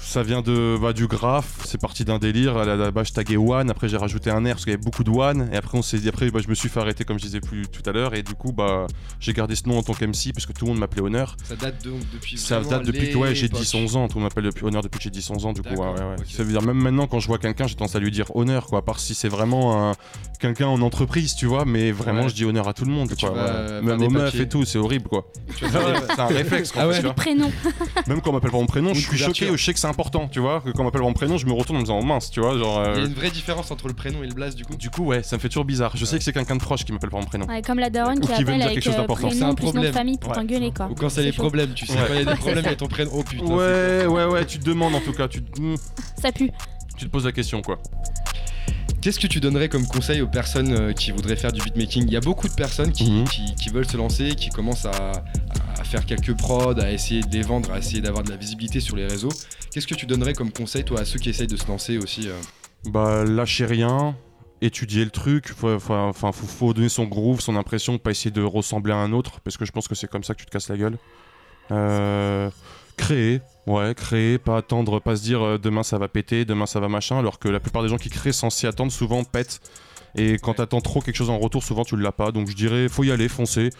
Speaker 4: Ça vient de bah, du graphe. C'est parti d'un délire. À la, base, je taguais One. Après, j'ai rajouté un R parce qu'il y avait beaucoup de One. Et après, on s'est dit. Après, bah, je me suis fait arrêter comme je disais plus tout à l'heure. Et du coup, bah, j'ai gardé ce nom en tant qu'MC parce que tout le monde m'appelait Honneur.
Speaker 1: ça date donc depuis.
Speaker 4: Ça date depuis que ouais, j'ai
Speaker 1: l'époque.
Speaker 4: 10-11 ans, tout le monde m'appelle depuis honneur depuis que j'ai 10-11 ans, du coup, ouais, ouais. Ça veut dire, même maintenant, quand je vois quelqu'un, j'ai tendance à lui dire honneur, quoi, à part si c'est vraiment un- quelqu'un en entreprise, tu vois, mais vraiment, je dis honneur à tout le monde, quoi. Même aux meufs et tout, c'est horrible, quoi.
Speaker 1: Tu des-
Speaker 4: c'est un réflexe, quoi,
Speaker 1: Ah ouais.
Speaker 4: tu vois.
Speaker 3: Prénom. [laughs]
Speaker 4: Même quand on m'appelle par mon prénom, je suis choqué,
Speaker 1: couverture.
Speaker 4: je sais que c'est important, tu vois, que quand on m'appelle par mon prénom, je me retourne en me disant oh, mince, tu vois, genre. euh,
Speaker 1: Il y a une vraie différence entre le prénom et le blaze du coup.
Speaker 4: Du coup, ouais, ça me fait toujours bizarre. Je sais que c'est quelqu'un de proche qui m'appelle par mon prénom.
Speaker 3: Ouais, comme la daronne
Speaker 4: Ou
Speaker 3: qui
Speaker 4: qui veut me
Speaker 3: appelle
Speaker 4: dire
Speaker 3: avec
Speaker 4: quelque chose
Speaker 3: euh,
Speaker 4: d'important.
Speaker 1: C'est un
Speaker 3: prénom plus nom de
Speaker 1: problème.
Speaker 3: famille pour
Speaker 4: Ouais.
Speaker 3: t'engueuler quoi.
Speaker 1: Ou quand c'est les problèmes, tu sais quand il y a des problèmes et ton prénom. Oh putain.
Speaker 4: Ouais, ouais, ouais, tu te demandes en tout cas, tu, te- hmm,
Speaker 3: Ça pue.
Speaker 4: tu te poses la question, quoi.
Speaker 1: Qu'est-ce que tu donnerais comme conseil aux personnes euh, qui voudraient faire du beatmaking? Il y a beaucoup de personnes qui,
Speaker 4: Mhm.
Speaker 1: qui- qui veulent se lancer, qui commencent à, à faire quelques prods, à essayer de les vendre, à essayer d'avoir de la visibilité sur les réseaux. Qu'est-ce que tu donnerais comme conseil toi à ceux qui essayent de se lancer aussi euh?
Speaker 4: Bah, lâchez rien, étudier le truc. Faut, faut- enfin, faut, faut donner son groove, son impression, pas essayer de ressembler à un autre, parce que je pense que c'est comme ça que tu te casses la gueule. Euh, créer, Ouais, créer, pas attendre, pas se dire euh, demain ça va péter, demain ça va machin, alors que la plupart des gens qui créent sans s'y attendre souvent pètent. Et quand t'attends trop quelque chose en retour, souvent tu l'as pas. Donc je dirais, faut y aller, foncer.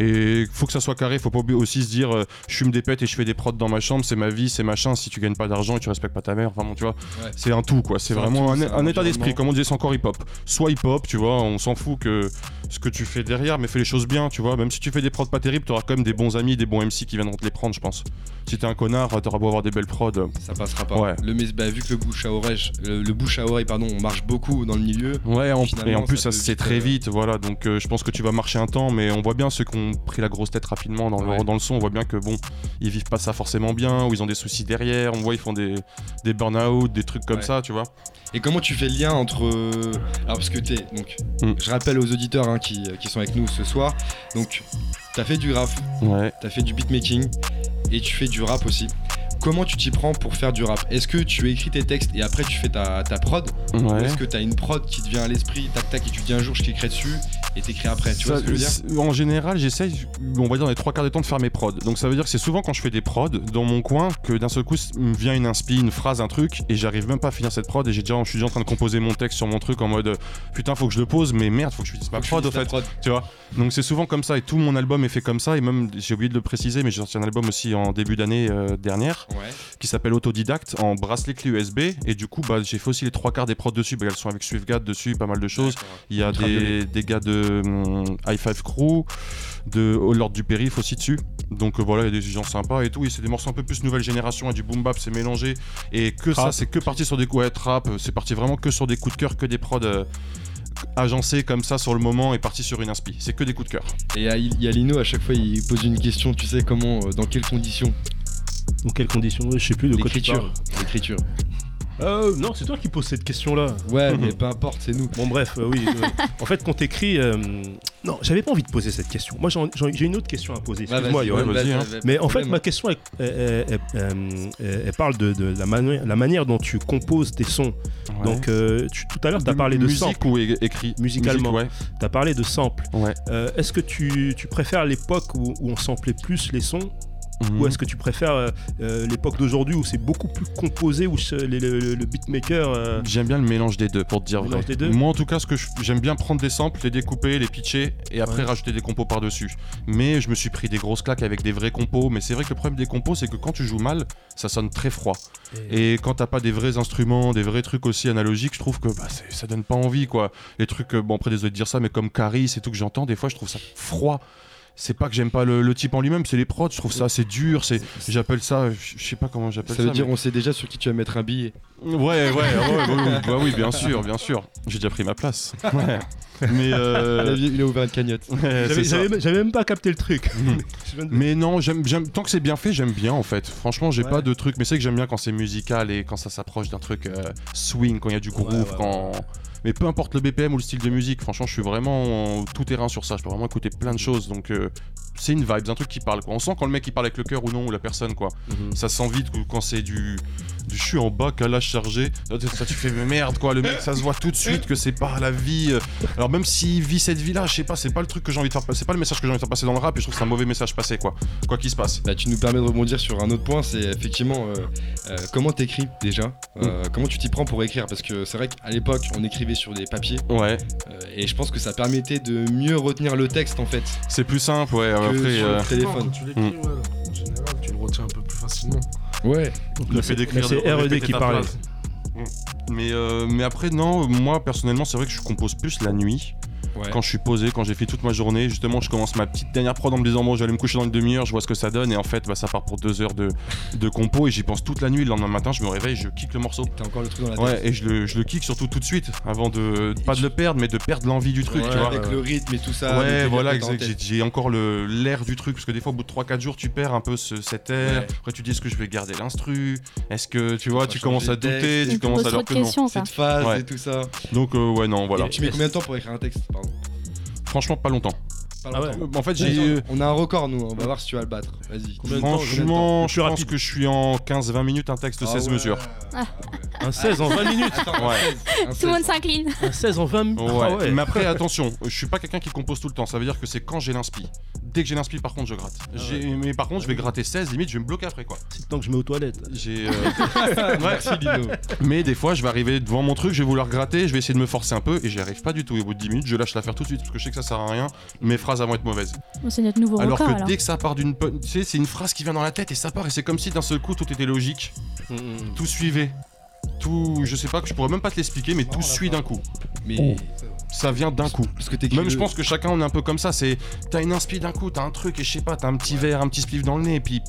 Speaker 4: Et faut que ça soit carré. Faut pas aussi se dire, euh, je fume des pètes et je fais des prods dans ma chambre, c'est ma vie, c'est machin. Si tu gagnes pas d'argent et tu respectes pas ta mère, vraiment, tu vois,
Speaker 1: Ouais.
Speaker 4: c'est un tout quoi. C'est vraiment un,
Speaker 1: c'est un
Speaker 4: un état d'esprit. Comme on disait, c'est encore hip hop. Soit hip hop, tu vois, on s'en fout que ce que tu fais derrière, mais fais les choses bien, tu vois. Même si tu fais des prods pas terribles, t'auras quand même des bons amis, des bons MC qui viendront te les prendre, je pense. Si t'es un connard, t'auras beau avoir des belles prods.
Speaker 1: Ça passera pas.
Speaker 4: Ouais.
Speaker 1: Le, mais- bah, vu que le bouche à oreille, le, le bouche à oreille, pardon, on marche beaucoup dans le milieu.
Speaker 4: Ouais, et en plus
Speaker 1: ça
Speaker 4: c'est
Speaker 1: vite,
Speaker 4: très
Speaker 1: euh,
Speaker 4: vite, voilà. Donc euh, je pense que tu vas marcher un temps, mais on voit bien ceux qui ont pris la grosse tête rapidement dans,
Speaker 1: Ouais.
Speaker 4: le, dans le son. On voit bien que bon, ils vivent pas ça forcément bien, ou ils ont des soucis derrière. On voit ils font des, des burn-out, des trucs comme
Speaker 1: Ouais.
Speaker 4: ça, tu vois.
Speaker 1: Et comment tu fais le lien entre. euh, Alors, parce que t'es. Donc,
Speaker 4: Mm.
Speaker 1: je rappelle aux auditeurs hein, qui, qui sont avec nous ce soir. Donc, t'as fait du rap,
Speaker 4: Ouais.
Speaker 1: t'as fait du beatmaking et tu fais du rap aussi. Comment tu t'y prends pour faire du rap Est-ce que tu écris tes textes et après tu fais ta, ta prod
Speaker 4: Ouais.
Speaker 1: est-ce que t'as une prod qui te vient à l'esprit, tac tac, et tu te dis un jour je cliquerai dessus et t'écris après Tu vois ce que je veux dire
Speaker 4: En général, j'essaye, on va dire dans les trois quarts des temps, de faire mes prods. Donc ça veut dire que c'est souvent quand je fais des prods dans mon coin que d'un seul coup me vient une inspi, une phrase, un truc, et j'arrive même pas à finir cette prod. Et j'ai déjà, je suis déjà en train de composer mon texte sur mon truc en mode euh, putain, faut que je le pose, mais merde, faut que je finisse ma prod
Speaker 1: ta
Speaker 4: fait.
Speaker 1: prod.
Speaker 4: Tu vois? Donc c'est souvent comme ça, et tout mon album est fait comme ça. Et même, j'ai oublié de le préciser, mais j'ai sorti un album aussi en début d'année euh, dernière
Speaker 1: Ouais.
Speaker 4: qui s'appelle Autodidacte en bracelet clé USB. Et du coup, bah, j'ai fait aussi les trois quarts des prods dessus. Bah, elles sont avec SwiftGad dessus, pas mal de choses. Il y a des, des gars de hum, High Five Crew, de Au Lord du Périph aussi dessus. Donc euh, voilà, il y a des gens sympas et tout. Et c'est des morceaux un peu plus nouvelle génération et du boom bap, c'est mélangé. Et que ça, c'est que parti sur des coups. Ouais, trap, euh, c'est parti vraiment que sur des coups de cœur, que des prods. euh, agencés comme ça sur le moment et parti sur une inspi. C'est que des coups de cœur.
Speaker 1: Et il y a Lino, à chaque fois, il pose une question, tu sais comment, dans quelles conditions
Speaker 2: Dans quelles conditions Je sais plus de quoi tu
Speaker 1: L'écriture.
Speaker 2: parles.
Speaker 1: L'écriture.
Speaker 2: Euh, non, c'est toi qui poses cette question-là.
Speaker 1: Ouais, [laughs] mais peu importe, c'est nous.
Speaker 2: Bon, bref, euh, oui. euh, en fait, quand t'écris. euh, non, j'avais pas envie de poser cette question. Moi, j'ai une autre question à poser.
Speaker 1: Ouais,
Speaker 2: Excuse-moi,
Speaker 4: ouais, vas-y, hein.
Speaker 2: Mais en fait, ma question, elle, elle- elle- elle- elle- elle parle de, de la, mani- la manière dont tu composes tes sons. Donc, euh, tu- tout à l'heure, tu as parlé de
Speaker 4: musique
Speaker 2: sample.
Speaker 4: ou écrit?
Speaker 2: Musicalement.
Speaker 4: Musique,
Speaker 2: Tu as parlé de sample.
Speaker 4: ouais. ouais.
Speaker 2: Euh, est-ce que tu, tu préfères l'époque où, où on samplait plus les sons
Speaker 4: Mhm.
Speaker 2: ou est-ce que tu préfères euh, euh, l'époque d'aujourd'hui où c'est beaucoup plus composé, où le, le- le beatmaker. euh,
Speaker 4: J'aime bien le mélange des deux, pour te dire vrai.
Speaker 2: mélange des deux
Speaker 4: Moi, en tout cas, ce que je- j'aime bien prendre des samples, les découper, les pitcher, et après
Speaker 2: Ouais.
Speaker 4: rajouter des compos par-dessus. Mais je me suis pris des grosses claques avec des vrais compos. Mais c'est vrai que le problème des compos, c'est que quand tu joues mal, ça sonne très froid. Et quand t'as pas des vrais instruments, des vrais trucs aussi analogiques, je trouve que bah, ça donne pas envie, quoi. Les trucs, bon, après, désolé de dire ça, mais comme Caris et tout que j'entends, des fois, je trouve ça froid. C'est pas que j'aime pas le, le type en lui-même, c'est les prods, je trouve ça assez dur, c'est, j'appelle ça, je sais pas comment j'appelle
Speaker 1: Ça
Speaker 4: ça.
Speaker 1: veut dire
Speaker 4: mais-
Speaker 1: on sait déjà sur qui tu vas mettre un billet.
Speaker 4: Ouais, ouais, ouais, ouais, ouais, ouais, bah oui, bien sûr, bien sûr. J'ai déjà pris ma place. Ouais. Mais,
Speaker 1: Il, [laughs] a,
Speaker 4: euh,
Speaker 1: il a ouvert une cagnotte.
Speaker 2: J'avais même pas capté le truc. [laughs]
Speaker 4: Mais non, j'aime, j'aime, tant que c'est bien fait, j'aime bien en fait. Franchement, j'ai
Speaker 2: Ouais.
Speaker 4: pas de truc, mais c'est que j'aime bien quand c'est musical et quand ça s'approche d'un truc euh, swing, quand il y a du groove,
Speaker 2: Ouais, ouais,
Speaker 4: quand. Mais peu importe le BPM ou le style de musique, franchement, je suis vraiment en tout terrain sur ça. Je peux vraiment écouter plein de choses, donc euh, c'est une vibe, c'est un truc qui parle. Quoi. On sent quand le mec il parle avec le cœur ou non, ou la personne, quoi.
Speaker 2: Mhm.
Speaker 4: Ça se sent vite quand c'est du, du je suis en bas, calage chargé. Là, tu- Ça, tu fais mais merde, quoi. Le mec, ça se voit tout de suite que c'est pas la vie. euh. Alors, même s'il vit cette vie-là, je sais pas, c'est pas le truc que j'ai envie de faire passer, c'est pas le message que j'ai envie de faire passer dans le rap, et je trouve que c'est un mauvais message passé, quoi. Quoi qu'il se passe.
Speaker 1: Bah, tu nous permets de rebondir sur un autre point, c'est effectivement euh, euh, comment t'écris déjà, Euh, comment tu t'y prends pour écrire, parce que c'est vrai qu'à l'époque on écrivait sur des papiers
Speaker 4: Ouais,
Speaker 1: euh, et je pense que ça permettait de mieux retenir le texte en fait
Speaker 4: c'est plus simple, ouais.
Speaker 1: Que
Speaker 4: Après,
Speaker 1: sur
Speaker 4: euh,
Speaker 1: le téléphone.
Speaker 6: Quand tu l'écris, ouais, en général, tu le retiens un peu plus facilement.
Speaker 1: Ouais.
Speaker 4: le fait d'écrire,
Speaker 2: c'est
Speaker 4: de
Speaker 2: R.E.D.
Speaker 4: répéter
Speaker 2: qui parlait.
Speaker 4: phrase. Mm. Mais, euh, mais après, non, moi personnellement, c'est vrai que je compose plus la nuit.
Speaker 1: Ouais.
Speaker 4: Quand je suis posé, quand j'ai fait toute ma journée, justement, je commence ma petite dernière prod en me disant bon, j'allais me coucher dans une demi-heure, je vois ce que ça donne, et en fait, bah, ça part pour deux heures de, de compo, et j'y pense toute la nuit. Le lendemain matin, je me réveille, je kick le morceau.
Speaker 1: T'as encore le truc dans la tête.
Speaker 4: Ouais, et je le, je le kick surtout tout de suite, avant de pas de le perdre, mais de perdre l'envie du truc,
Speaker 1: Ouais,
Speaker 4: tu vois.
Speaker 1: avec le rythme et tout ça.
Speaker 4: Ouais, voilà, exact. J'ai encore le- l'air du truc, parce que des fois, au bout de 3-4 jours, tu perds un peu ce, cet air.
Speaker 1: Ouais.
Speaker 4: Après, tu dis, est-ce que je vais garder l'instru? Est-ce que, tu vois, tu commences à douter,
Speaker 3: Tu
Speaker 4: commences à
Speaker 3: de
Speaker 4: que non.
Speaker 1: Cette phase et tout ça.
Speaker 4: Donc, euh, ouais, non, voilà.
Speaker 1: Et tu mets combien de temps pour écrire un texte?
Speaker 4: Franchement, pas longtemps.
Speaker 2: Ah ouais.
Speaker 4: En fait,
Speaker 1: J'ai-. On a un record nous, on va voir si tu vas le battre. Vas-y.
Speaker 4: Franchement, je pense
Speaker 2: rapide.
Speaker 4: que je suis en 15-20 minutes, un texte de 16 mesures.
Speaker 2: Un 16 en 20 minutes.
Speaker 1: Attends,
Speaker 4: Ouais.
Speaker 1: un 16, un
Speaker 3: Tout le monde
Speaker 1: 16.
Speaker 3: s'incline.
Speaker 2: Un 16 en 20 minutes.
Speaker 4: Ouais.
Speaker 2: Ah ouais.
Speaker 4: Mais après, attention, je suis pas quelqu'un qui compose tout le temps. Ça veut dire que c'est quand j'ai l'inspi. Dès que j'ai l'inspi, par contre, je gratte. J'ai- Mais par contre, je vais gratter 16, limite, je vais me bloquer après quoi.
Speaker 2: C'est le temps que je mets aux toilettes.
Speaker 4: J'ai. euh, [laughs] ouais. Mais des fois, je vais arriver devant mon truc, je vais vouloir gratter, je vais essayer de me forcer un peu et j'y arrive pas du tout. Et au bout de 10 minutes, je lâche l'affaire tout de suite parce que je sais que ça sert à rien. Mes phrases vont être mauvaises.
Speaker 3: Bon, c'est notre nouveau
Speaker 4: Alors
Speaker 3: record
Speaker 4: que
Speaker 3: alors.
Speaker 4: dès que ça part d'une. Tu sais, c'est une phrase qui vient dans la tête et ça part et c'est comme si d'un seul coup tout était logique. Tout suivait. Tout. Je sais pas, que je pourrais même pas te l'expliquer, mais tout suit d'un coup.
Speaker 1: Mais
Speaker 4: Ça vient d'un coup.
Speaker 1: parce que
Speaker 4: Même je pense que chacun on est un peu comme ça, c'est t'as une inspi d'un coup, t'as un truc et je sais pas, t'as un petit verre, un petit spliff dans le nez et puis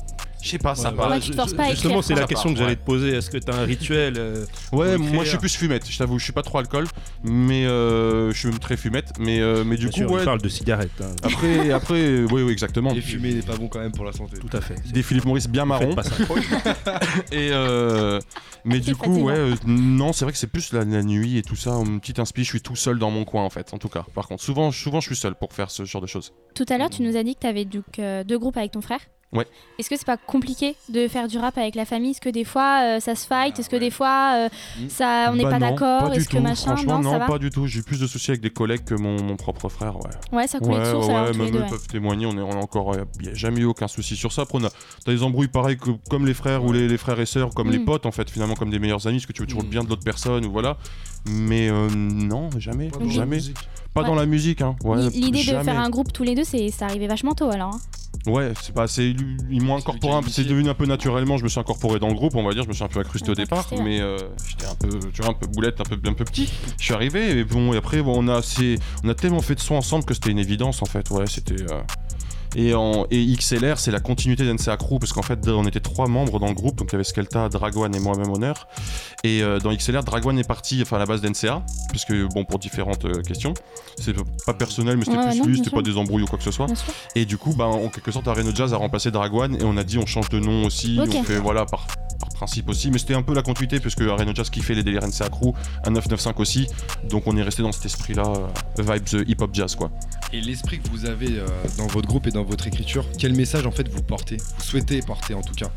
Speaker 4: je sais pas, ça
Speaker 2: Ouais,
Speaker 4: part.
Speaker 3: Ouais, tu te forces pas à
Speaker 2: Justement, c'est la question que j'allais te poser. Est-ce que t'as un rituel euh,
Speaker 4: Ouais, moi je suis plus fumette, je t'avoue, je suis pas trop alcool, mais euh, je suis même très fumette, mais, euh, mais du
Speaker 2: bien
Speaker 4: coup,
Speaker 2: sûr, on
Speaker 4: ouais.
Speaker 2: parle de cigarettes. hein.
Speaker 4: Après, après, oui, oui, exactement.
Speaker 1: Et fumer n'est pas bon quand même pour la santé.
Speaker 2: Tout à fait.
Speaker 4: Des Philippe Maurice bien.
Speaker 2: Faites pas ça. [laughs]
Speaker 4: Et euh, mais du coup, ouais, euh, non, c'est vrai que c'est plus la, la nuit et tout ça. Une petite inspi, je suis tout seul dans mon coin en fait, en tout cas. Par contre, souvent, souvent, je suis seul pour faire ce genre de choses.
Speaker 3: Tout à l'heure, tu nous as dit que tu avais donc euh, deux groupes avec ton frère.
Speaker 4: Ouais.
Speaker 3: Est-ce que c'est pas compliqué de faire du rap avec la famille? Est-ce que des fois euh, ça se fight? Est-ce que des fois euh,
Speaker 1: Mm.
Speaker 3: ça on n'est
Speaker 4: Bah
Speaker 3: pas
Speaker 4: non,
Speaker 3: d'accord? Est-ce que machin
Speaker 4: Franchement,
Speaker 3: Non, ça va?
Speaker 4: pas du tout. J'ai eu plus de soucis avec des collègues que mon, mon propre frère, ouais.
Speaker 3: Ouais, ça coulait de
Speaker 4: Ouais,
Speaker 3: source
Speaker 4: ouais, même
Speaker 3: deux.
Speaker 4: eux peuvent témoigner, on est, on est encore, il n'y a jamais eu aucun souci sur ça. Après, on a, t'as des embrouilles pareils que, comme les frères ou les, les frères et sœurs, comme les
Speaker 3: Mm.
Speaker 4: potes en fait, finalement, comme des meilleurs amis, parce que tu veux toujours
Speaker 1: Mm.
Speaker 4: le bien de l'autre personne, ou voilà. Mais euh, non, jamais, jamais.
Speaker 6: musique.
Speaker 4: Pas
Speaker 3: Ouais.
Speaker 4: dans la musique, hein. Ouais,
Speaker 3: L'idée de faire un groupe tous les deux, c'est arrivé vachement tôt alors. hein.
Speaker 4: Ouais, c'est pas, m'ont
Speaker 1: C'est
Speaker 4: incorporé, c'est devenu un peu naturellement. Je me suis incorporé dans le groupe, on va dire. Je me suis un peu accrusté au départ,
Speaker 3: incrusté, ouais.
Speaker 4: mais euh, j'étais un peu, tu vois, un peu boulette, un peu, un peu petit. Je suis arrivé et bon, et après, bon, on a, c'est, on a tellement fait de sons ensemble que c'était une évidence en fait. Ouais, c'était. euh, Et, en, et XLR, c'est la continuité d'NCA Crew, parce qu'en fait, on était trois membres dans le groupe, donc il y avait Skelta, Dragwan et moi-même Honneur. Et euh, dans XLR, Dragwan est parti, enfin à la base d'NCA, puisque bon, pour différentes euh, questions. C'est pas personnel, mais c'était
Speaker 3: Ouais,
Speaker 4: plus
Speaker 3: non,
Speaker 4: lui, c'était pas des embrouilles ou quoi que ce soit. Et du coup, bah, en quelque sorte, Arena Jazz a remplacé Dragwan et on a dit on change de nom aussi.
Speaker 3: Ok.
Speaker 4: On fait voilà par, par principe aussi. Mais c'était un peu la continuité puisque Arena Jazz qui fait les délires NCA Crew, un 995 aussi. Donc on est resté dans cet esprit-là, euh, vibes hip hop jazz quoi.
Speaker 1: Et l'esprit que vous avez euh, dans votre groupe et dans votre écriture, quel message en fait vous portez Vous souhaitez porter en tout cas?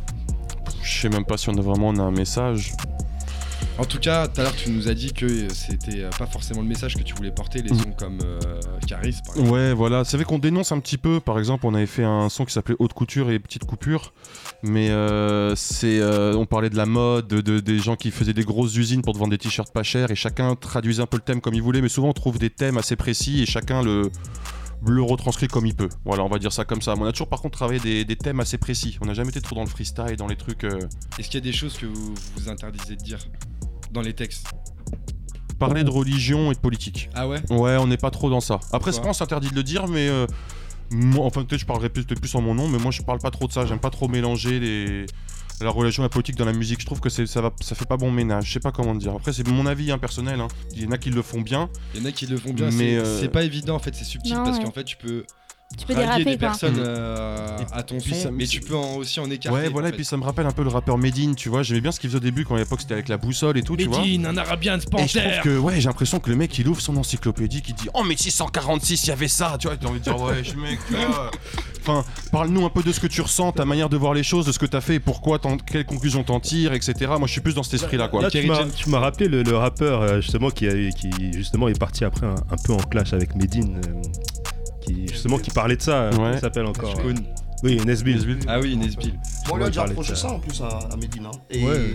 Speaker 4: Je sais même pas si on a vraiment on a un message.
Speaker 1: En tout cas, tout à l'heure tu nous as dit que c'était euh, pas forcément le message que tu voulais porter, les
Speaker 4: Mhm.
Speaker 1: sons comme euh, Caris par exemple.
Speaker 4: Ouais, voilà. C'est vrai qu'on dénonce un petit peu. Par exemple, on avait fait un son qui s'appelait Haute Couture et Petite Coupure. Mais euh, c'est, euh, on parlait de la mode, de, de- des gens qui faisaient des grosses usines pour te vendre des t-shirts pas chers et chacun traduisait un peu le thème comme il voulait. Mais souvent, on trouve des thèmes assez précis et chacun le le retranscrit comme il peut. Voilà, on va dire ça comme ça. Mais on a toujours par contre travaillé des, des thèmes assez précis. On n'a jamais été trop dans le freestyle, dans les trucs. euh,
Speaker 1: Est-ce qu'il y a des choses que vous vous interdisez de dire dans les textes?
Speaker 4: Parler de religion et de politique.
Speaker 1: Ah ouais?
Speaker 4: Ouais, on n'est pas trop dans ça. Après, c'est pas on s'interdit de le dire, mais euh, moi, enfin peut-être je parlerai plus, peut-être plus en mon nom, mais moi je parle pas trop de ça. J'aime pas trop mélanger les la religion et la politique dans la musique. Je trouve que ça va, ça fait pas bon ménage. Je sais pas comment dire. Après, c'est mon avis hein, personnel. hein. Il y en a qui le font bien.
Speaker 1: Il y en a qui le font bien,
Speaker 4: Mais,
Speaker 1: c'est
Speaker 4: euh,
Speaker 1: pas évident en fait, c'est subtil
Speaker 3: Non,
Speaker 1: parce
Speaker 3: ouais.
Speaker 1: qu'en fait tu peux
Speaker 3: Tu peux déraper
Speaker 1: des
Speaker 3: quoi.
Speaker 1: personnes
Speaker 4: Mhm.
Speaker 1: euh, à ton
Speaker 4: puis
Speaker 1: son, mais tu peux en- aussi en écarter.
Speaker 4: ouais, voilà.
Speaker 1: en
Speaker 4: Et puis ça me rappelle un peu le rappeur Medine. Tu vois, j'aimais bien ce qu'il faisait au début quand à l'époque c'était avec la boussole et tout. tu vois.
Speaker 1: un arabien de
Speaker 4: Et je trouve que ouais, j'ai l'impression que le mec il ouvre son encyclopédie, qui dit Oh, mais 646, il y avait ça, tu vois. T'as envie de dire Ouais, je mec, tu vois. Enfin, parle-nous un peu de ce que tu ressens, ta manière de voir les choses, de ce que t'as fait et pourquoi, quelles conclusions t'en tires, etc. Moi je suis plus dans cet esprit-là, quoi.
Speaker 2: Là, tu m'as-
Speaker 1: James.
Speaker 2: tu m'as rappelé le, le rappeur euh, justement qui, a- qui justement est parti après un, un peu en clash avec Medine, euh, qui justement qui parlait de ça. euh,
Speaker 4: Ouais.
Speaker 2: Comment il s'appelle encore
Speaker 1: Je connais.
Speaker 2: Oui, Nesbill.
Speaker 1: Ah oui, Nesbill.
Speaker 7: Bon, on lui a déjà
Speaker 2: parler de
Speaker 7: reproché
Speaker 2: ça.
Speaker 7: ça en plus à, à Medina. Et
Speaker 1: Ouais.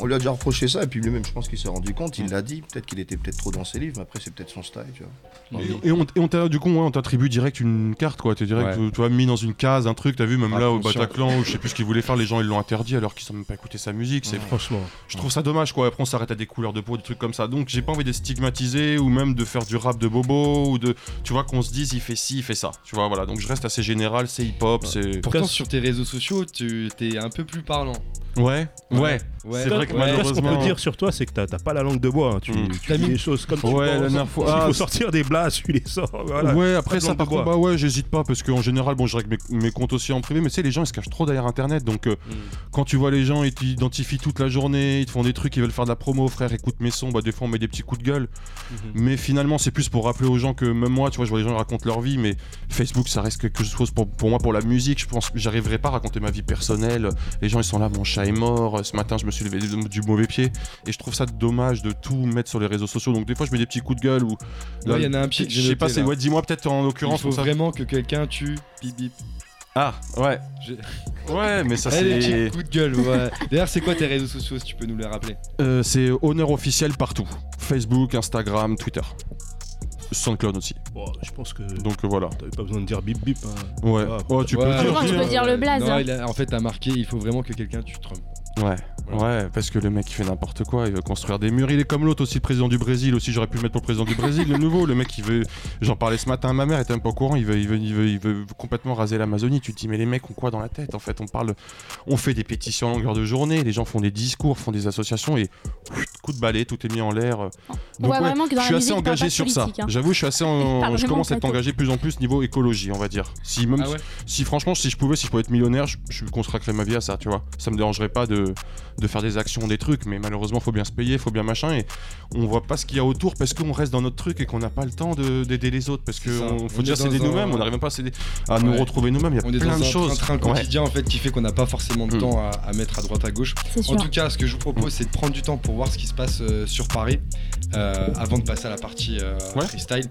Speaker 7: On lui a déjà reproché ça, et puis lui-même, je pense qu'il s'est rendu compte, il l'a dit, peut-être qu'il était peut-être trop dans ses livres, mais après, c'est peut-être son style, tu vois.
Speaker 4: Et, et on, et on t'a du coup ouais, on t'attribue direct une carte quoi, t'es direct
Speaker 1: Ouais.
Speaker 4: tu vois, mis dans une case un truc, t'as vu même
Speaker 1: Ah,
Speaker 4: là au. Bataclan où je sais plus ce qu'ils voulaient faire, les gens ils l'ont interdit alors qu'ils ont même pas écouté sa musique, c'est
Speaker 2: Franchement.
Speaker 4: je trouve ça dommage quoi. Après on s'arrête à des couleurs de peau, des trucs comme ça. Donc j'ai pas envie de stigmatiser ou même de faire du rap de bobo ou de tu vois qu'on se dise il fait ci, il fait ça. Tu vois voilà. Donc je reste assez général, c'est hip hop, c'est
Speaker 1: Pourtant sur tes réseaux sociaux, tu t'es un peu plus parlant.
Speaker 4: Ouais. Ouais.
Speaker 1: Ouais.
Speaker 4: C'est vrai que
Speaker 1: Ouais.
Speaker 2: Là, ce qu'on
Speaker 4: malheureusement-
Speaker 2: peut dire sur toi, c'est que t'as pas la langue de bois. hein. Tu,
Speaker 4: Mm.
Speaker 2: tu
Speaker 1: T'as
Speaker 2: dis
Speaker 1: mis-
Speaker 2: des choses comme tu
Speaker 4: Ouais, la
Speaker 2: penses.
Speaker 4: dernière fois-
Speaker 2: S'il
Speaker 4: ah,
Speaker 2: faut sortir des blagues, tu les sors. Voilà.
Speaker 4: Ouais, après
Speaker 2: de
Speaker 4: ça,
Speaker 2: langue
Speaker 4: par
Speaker 2: de
Speaker 4: contre,
Speaker 2: bois.
Speaker 4: bah ouais, j'hésite pas parce qu'en général, bon, je règle mes, mes comptes aussi en privé, mais tu sais, les gens ils se cachent trop derrière internet. Donc, euh, quand tu vois les gens, ils t'identifient toute la journée, ils te font des trucs, ils veulent faire de la promo, frère, écoute mes sons, bah des fois on met des petits coups de gueule. Mais finalement, c'est plus pour rappeler aux gens que même moi, tu vois, je vois les gens racontent leur vie, mais Facebook ça reste quelque chose pour, pour moi pour la musique. Je pense que j'arriverai pas à raconter ma vie personnelle. Les gens ils sont là, mon chat est mort, ce matin je me suis levé du, mauvais pied. Et je trouve ça dommage de tout mettre sur les réseaux sociaux. Donc des fois je mets des petits coups de gueule ou.
Speaker 1: Là, il y en a un petit que
Speaker 4: Je sais pas, c'est ouais, dis-moi peut-être en
Speaker 1: Il
Speaker 4: l'occurrence.
Speaker 1: faut
Speaker 4: comme ça.
Speaker 1: vraiment que quelqu'un tue bip bip.
Speaker 4: Ah, ouais. Ouais, mais ça
Speaker 1: Allez,
Speaker 4: c'est.
Speaker 1: coup de gueule. ouais. D'ailleurs, c'est quoi tes réseaux sociaux si tu peux nous les rappeler?
Speaker 4: Euh, c'est honneur officiel partout. Facebook, Instagram, Twitter. SoundCloud aussi.
Speaker 2: Bon, je pense que
Speaker 4: Donc euh, voilà.
Speaker 2: t'avais pas besoin de dire bip bip. hein.
Speaker 4: Ouais.
Speaker 2: Ah,
Speaker 4: Oh, tu peux
Speaker 1: Ouais,
Speaker 4: dire.
Speaker 3: Tu peux dire le blaze,
Speaker 1: Non,
Speaker 3: hein.
Speaker 1: il a- en fait, t'as marqué, il faut vraiment que quelqu'un tue Trump.
Speaker 4: Ouais,
Speaker 1: Voilà.
Speaker 4: ouais, parce que le mec il fait n'importe quoi, il veut construire des murs. Il est comme l'autre aussi, le président du Brésil aussi. J'aurais pu le mettre pour le président du Brésil, le nouveau. Le mec il veut, j'en parlais ce matin à ma mère, était même pas au courant. Il veut, il veut, il veut, il veut complètement raser l'Amazonie. Tu te dis mais les mecs ont quoi dans la tête En fait, on parle, on fait des pétitions à longueur de journée. Les gens font des discours, font des associations et coup de balai, tout est mis en l'air.
Speaker 3: On
Speaker 4: Donc ouais,
Speaker 3: que
Speaker 4: je suis assez engagé sur ça.
Speaker 3: hein.
Speaker 4: J'avoue, je suis assez, en... [laughs] je commence à être engagé plus en plus niveau écologie, on va dire. Si même
Speaker 1: Ah ouais
Speaker 4: si franchement, si je pouvais, si je pouvais être millionnaire, je, je consacrerais ma vie à ça, tu vois. Ça me dérangerait pas de, de faire des actions, des trucs, mais malheureusement, faut bien se payer, faut bien machin, et on voit pas ce qu'il y a autour parce qu'on reste dans notre truc et qu'on n'a pas le temps de- d'aider les autres, parce que
Speaker 1: C'est ça.
Speaker 4: on- faut déjà
Speaker 1: est
Speaker 4: s'aider nous-mêmes, on n'arrive même pas à, nous retrouver nous-mêmes, il y a
Speaker 1: On est
Speaker 4: plein
Speaker 1: dans
Speaker 4: de
Speaker 1: un
Speaker 4: choses.
Speaker 1: train
Speaker 4: Ouais.
Speaker 1: quotidien en fait qui fait qu'on n'a pas forcément de
Speaker 4: Mm.
Speaker 1: temps à, à mettre à droite à gauche.
Speaker 3: Sûr.
Speaker 1: En tout cas, ce que je vous propose, c'est de prendre du temps pour voir ce qui se passe euh, sur Paris avant de passer à la partie euh,
Speaker 4: Ouais.
Speaker 1: freestyle.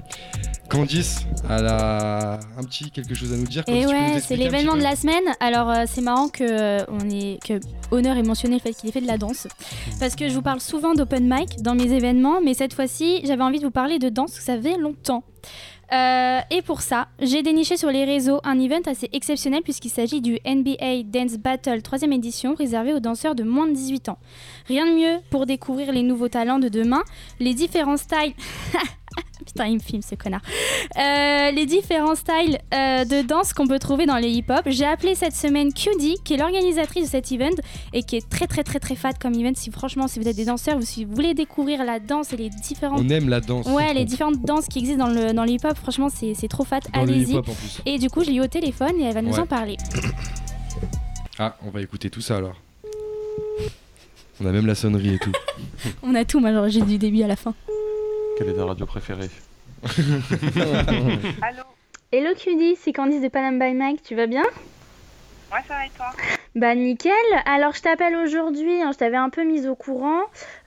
Speaker 1: Candice, elle a un petit quelque chose à nous dire.
Speaker 3: Et
Speaker 1: Candice, nous
Speaker 3: ouais, c'est l'événement de la semaine. Alors euh, c'est marrant que euh, on est que Honor ait mentionné le fait qu'il ait fait de la danse, parce que je vous parle souvent d'open mic dans mes événements, mais cette fois-ci j'avais envie de vous parler de danse, ça fait longtemps. Euh, et pour ça, j'ai déniché sur les réseaux un event assez exceptionnel puisqu'il s'agit du NBA Dance Battle 3 édition réservé aux danseurs de moins de 18 ans. Rien de mieux pour découvrir les nouveaux talents de demain, les différents styles. [laughs] [laughs] Putain, il me filme ce connard. Euh, les différents styles euh, de danse qu'on peut trouver dans le hip-hop. J'ai appelé cette semaine QD, qui est l'organisatrice de cet event et qui est très très très très fat comme event. Si franchement, si vous êtes des danseurs ou si vous voulez découvrir la danse et les différentes,
Speaker 1: On aime la danse.
Speaker 3: ouais, les différentes danses qui existent dans le dans hip-hop, franchement, c'est trop fat. Allez-y. Et du coup, je l'ai eu au téléphone et elle va nous
Speaker 1: Ouais.
Speaker 3: en parler. [coughs]
Speaker 1: Ah, on va écouter tout ça alors. On a même la sonnerie et tout. [laughs]
Speaker 3: On a tout, moi, j'ai du début à la fin.
Speaker 4: Quelle est ta radio préférée [laughs]
Speaker 8: Allô
Speaker 3: Hello QD, c'est Candice de Panam by Mike, tu vas bien?
Speaker 8: Ouais, ça va et toi?
Speaker 3: Bah nickel. Alors je t'appelle aujourd'hui, hein, je t'avais un peu mise au courant.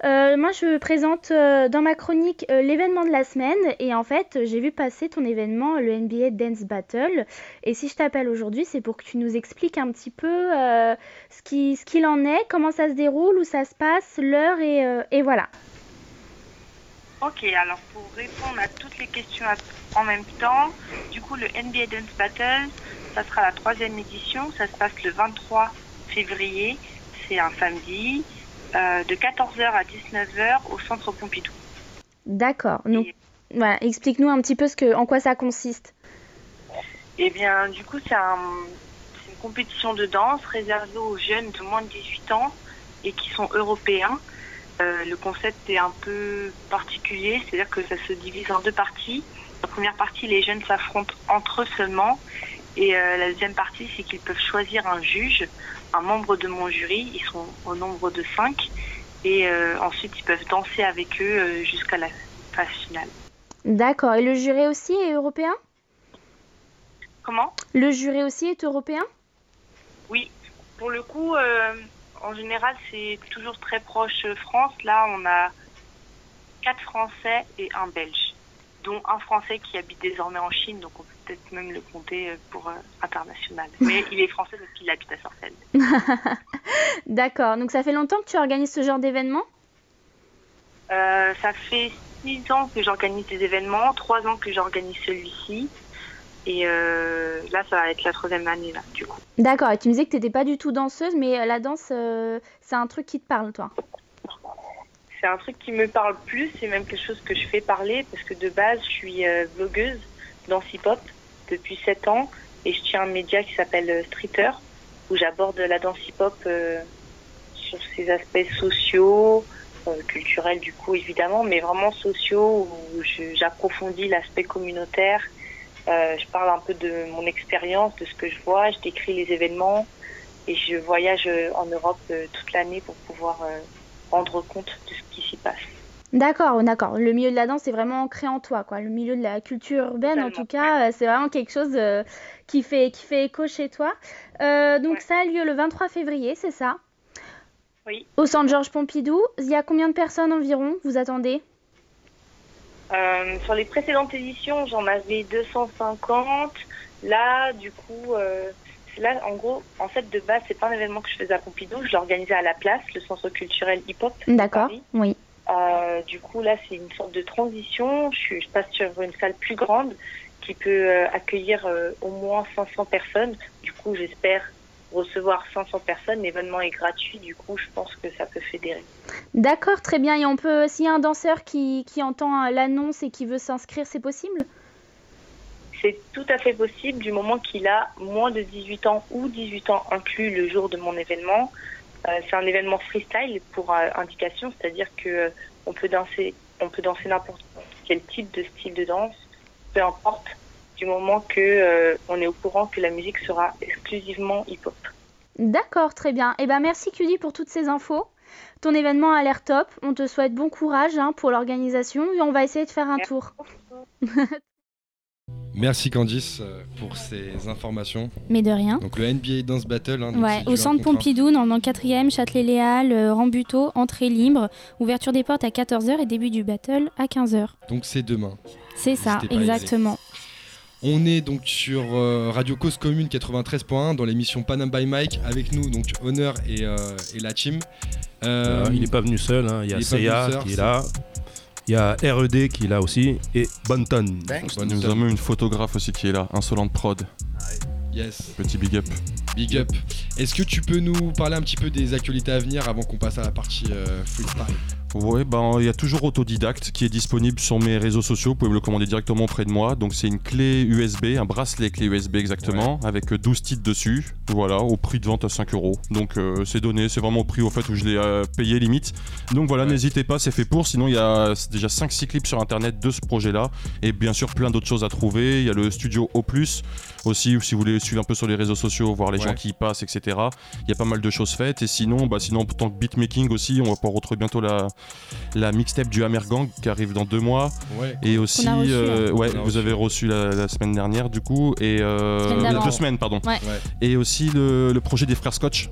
Speaker 3: Euh, moi je présente euh, dans ma chronique euh, l'événement de la semaine et en fait j'ai vu passer ton événement, le NBA Dance Battle. Et si je t'appelle aujourd'hui, c'est pour que tu nous expliques un petit peu euh, ce qui- ce qu'il en est, comment ça se déroule, où ça se passe, l'heure et, euh, et voilà.
Speaker 8: Ok, alors pour répondre à toutes les questions en même temps, du coup le NBA Dance Battle, ça sera la troisième édition, ça se passe le 23 février, c'est un samedi, euh, de 14h à 19h au centre Pompidou.
Speaker 3: D'accord. Donc
Speaker 8: Et-
Speaker 3: voilà, explique-nous un petit peu ce que, en quoi ça consiste.
Speaker 8: Eh bien, du coup, c'est un- c'est une compétition de danse réservée aux jeunes de moins de 18 ans et qui sont européens. Euh, le concept est un peu particulier, c'est-à-dire que ça se divise en deux parties. La première partie, les jeunes s'affrontent entre eux seulement. Et euh, la deuxième partie, c'est qu'ils peuvent choisir un juge, un membre de mon jury. Ils sont au nombre de cinq. Et euh, ensuite, ils peuvent danser avec eux jusqu'à la phase finale.
Speaker 3: D'accord. Et le jury aussi est européen?
Speaker 8: Comment?
Speaker 3: Le jury aussi est européen?
Speaker 8: Oui, pour le coup, en général, c'est toujours très proche France. Là, on a quatre Français et un Belge, dont un Français qui habite désormais en Chine, donc on peut peut-être même le compter pour euh, international. [laughs] Mais il est français parce qu'il habite à Sarcelles. [laughs]
Speaker 3: D'accord. Donc ça fait longtemps que tu organises ce genre d'événement?
Speaker 8: Euh, ça fait six ans que j'organise des événements, trois ans que j'organise celui-ci. Et euh, là, ça va être la troisième année, là, du coup.
Speaker 3: D'accord, et tu me disais que tu n'étais pas du tout danseuse, mais euh, la danse, euh, c'est un truc qui te parle, toi?
Speaker 8: C'est un truc qui me parle plus, c'est même quelque chose que je fais parler parce que de base, je suis euh, vlogueuse danse hip-hop depuis 7 ans et je tiens un média qui s'appelle Streeter où j'aborde la danse hip-hop sur ses aspects sociaux, culturels du coup évidemment, mais vraiment sociaux où j'approfondis l'aspect communautaire. Euh, je parle un peu de mon expérience, de ce que je vois, je décris les événements et je voyage euh, en Europe euh, toute l'année pour pouvoir rendre compte de ce qui s'y passe.
Speaker 3: D'accord, d'accord. Le milieu de la danse est vraiment ancré en toi, quoi. Le milieu de la culture urbaine, en tout cas, c'est vraiment quelque chose qui fait, qui fait écho chez toi. Euh, donc
Speaker 8: Ouais.
Speaker 3: ça a lieu le 23 février, c'est ça?
Speaker 8: Oui.
Speaker 3: Au centre Georges Pompidou, il y a combien de personnes environ vous attendez?
Speaker 8: Euh, sur les précédentes éditions, j'en avais 250. Là, du coup, euh, là, en gros, en fait, de base, c'est pas un événement que je faisais à Pompidou. Je l'organisais à la place, le centre culturel hip-hop.
Speaker 3: D'accord, oui.
Speaker 8: Euh, du coup, là, c'est une sorte de transition. Je, je passe sur une salle plus grande qui peut euh, accueillir euh, au moins 500 personnes. Du coup, j'espère recevoir 500 personnes. L'événement est gratuit. Du coup, je pense que ça peut fédérer.
Speaker 3: D'accord, très bien. Et on peut, s'il y a un danseur qui, qui entend euh, l'annonce et qui veut s'inscrire, c'est possible?
Speaker 8: C'est tout à fait possible du moment qu'il a moins de 18 ans ou 18 ans inclus le jour de mon événement. Euh, c'est un événement freestyle pour euh, indication, c'est-à-dire que euh, on peut danser, on peut danser n'importe quel type de style de danse, peu importe, du moment que euh, on est au courant que la musique sera exclusivement hip-hop.
Speaker 3: D'accord, très bien. Eh ben merci Cudi pour toutes ces infos. Ton événement a l'air top. On te souhaite bon courage hein, pour l'organisation et on va essayer de faire un tour.
Speaker 1: Merci [laughs] Candice euh, pour ces informations.
Speaker 3: Mais de rien.
Speaker 1: Donc le NBA Dance Battle. hein,
Speaker 3: Ouais, au centre Pompidou, dans, le 4e, Châtelet-Léal, euh, Rambuteau, entrée libre, ouverture des portes à 14h et début du battle à 15h.
Speaker 1: Donc c'est demain.
Speaker 3: C'est ça, exactement.
Speaker 1: On est donc sur euh, Radio Cause Commune 93.1 dans l'émission Panam by Mike avec nous donc Honneur et, euh, et la team. Euh,
Speaker 2: Euh, il n'est pas venu seul, hein. il y a Seiya qui est là, il y a RED qui est là aussi, et Bonton.
Speaker 4: Nous avons une photographe aussi qui est là, Insolente Prod.
Speaker 1: Yes.
Speaker 4: Petit big up.
Speaker 1: Big up. Est-ce que tu peux nous parler un petit peu des actualités à venir avant qu'on passe à la partie euh, freestyle
Speaker 4: Ouais, ben il y a toujours Autodidacte qui est disponible sur mes réseaux sociaux. Vous pouvez me le commander directement auprès de moi. Donc c'est une clé USB, un bracelet clé USB exactement, avec euh, 12 titres dessus. Voilà, au prix de vente à 5 euros. Donc euh, c'est donné, c'est vraiment au prix au fait où je l'ai euh, payé limite. Donc voilà, n'hésitez pas, c'est fait pour. Sinon il y a déjà 5-6 clips sur internet de ce projet-là. Et bien sûr plein d'autres choses à trouver. Il y a le studio O aussi, si vous voulez suivre un peu sur les réseaux sociaux, voir les
Speaker 1: Ouais.
Speaker 4: gens qui y passent, etc. Il y a pas mal de choses faites. Et sinon, bah, sinon en tant que beatmaking aussi, on va pouvoir retrouver bientôt la, la mixtape du Hammer Gang qui arrive dans deux mois.
Speaker 1: Ouais.
Speaker 4: Et aussi,
Speaker 3: reçu,
Speaker 4: euh, ouais, vous
Speaker 1: reçu.
Speaker 4: avez reçu la, la semaine dernière du coup, et euh, deux semaines, pardon.
Speaker 3: Ouais.
Speaker 1: Ouais.
Speaker 4: Et aussi le, le projet des frères Scotch.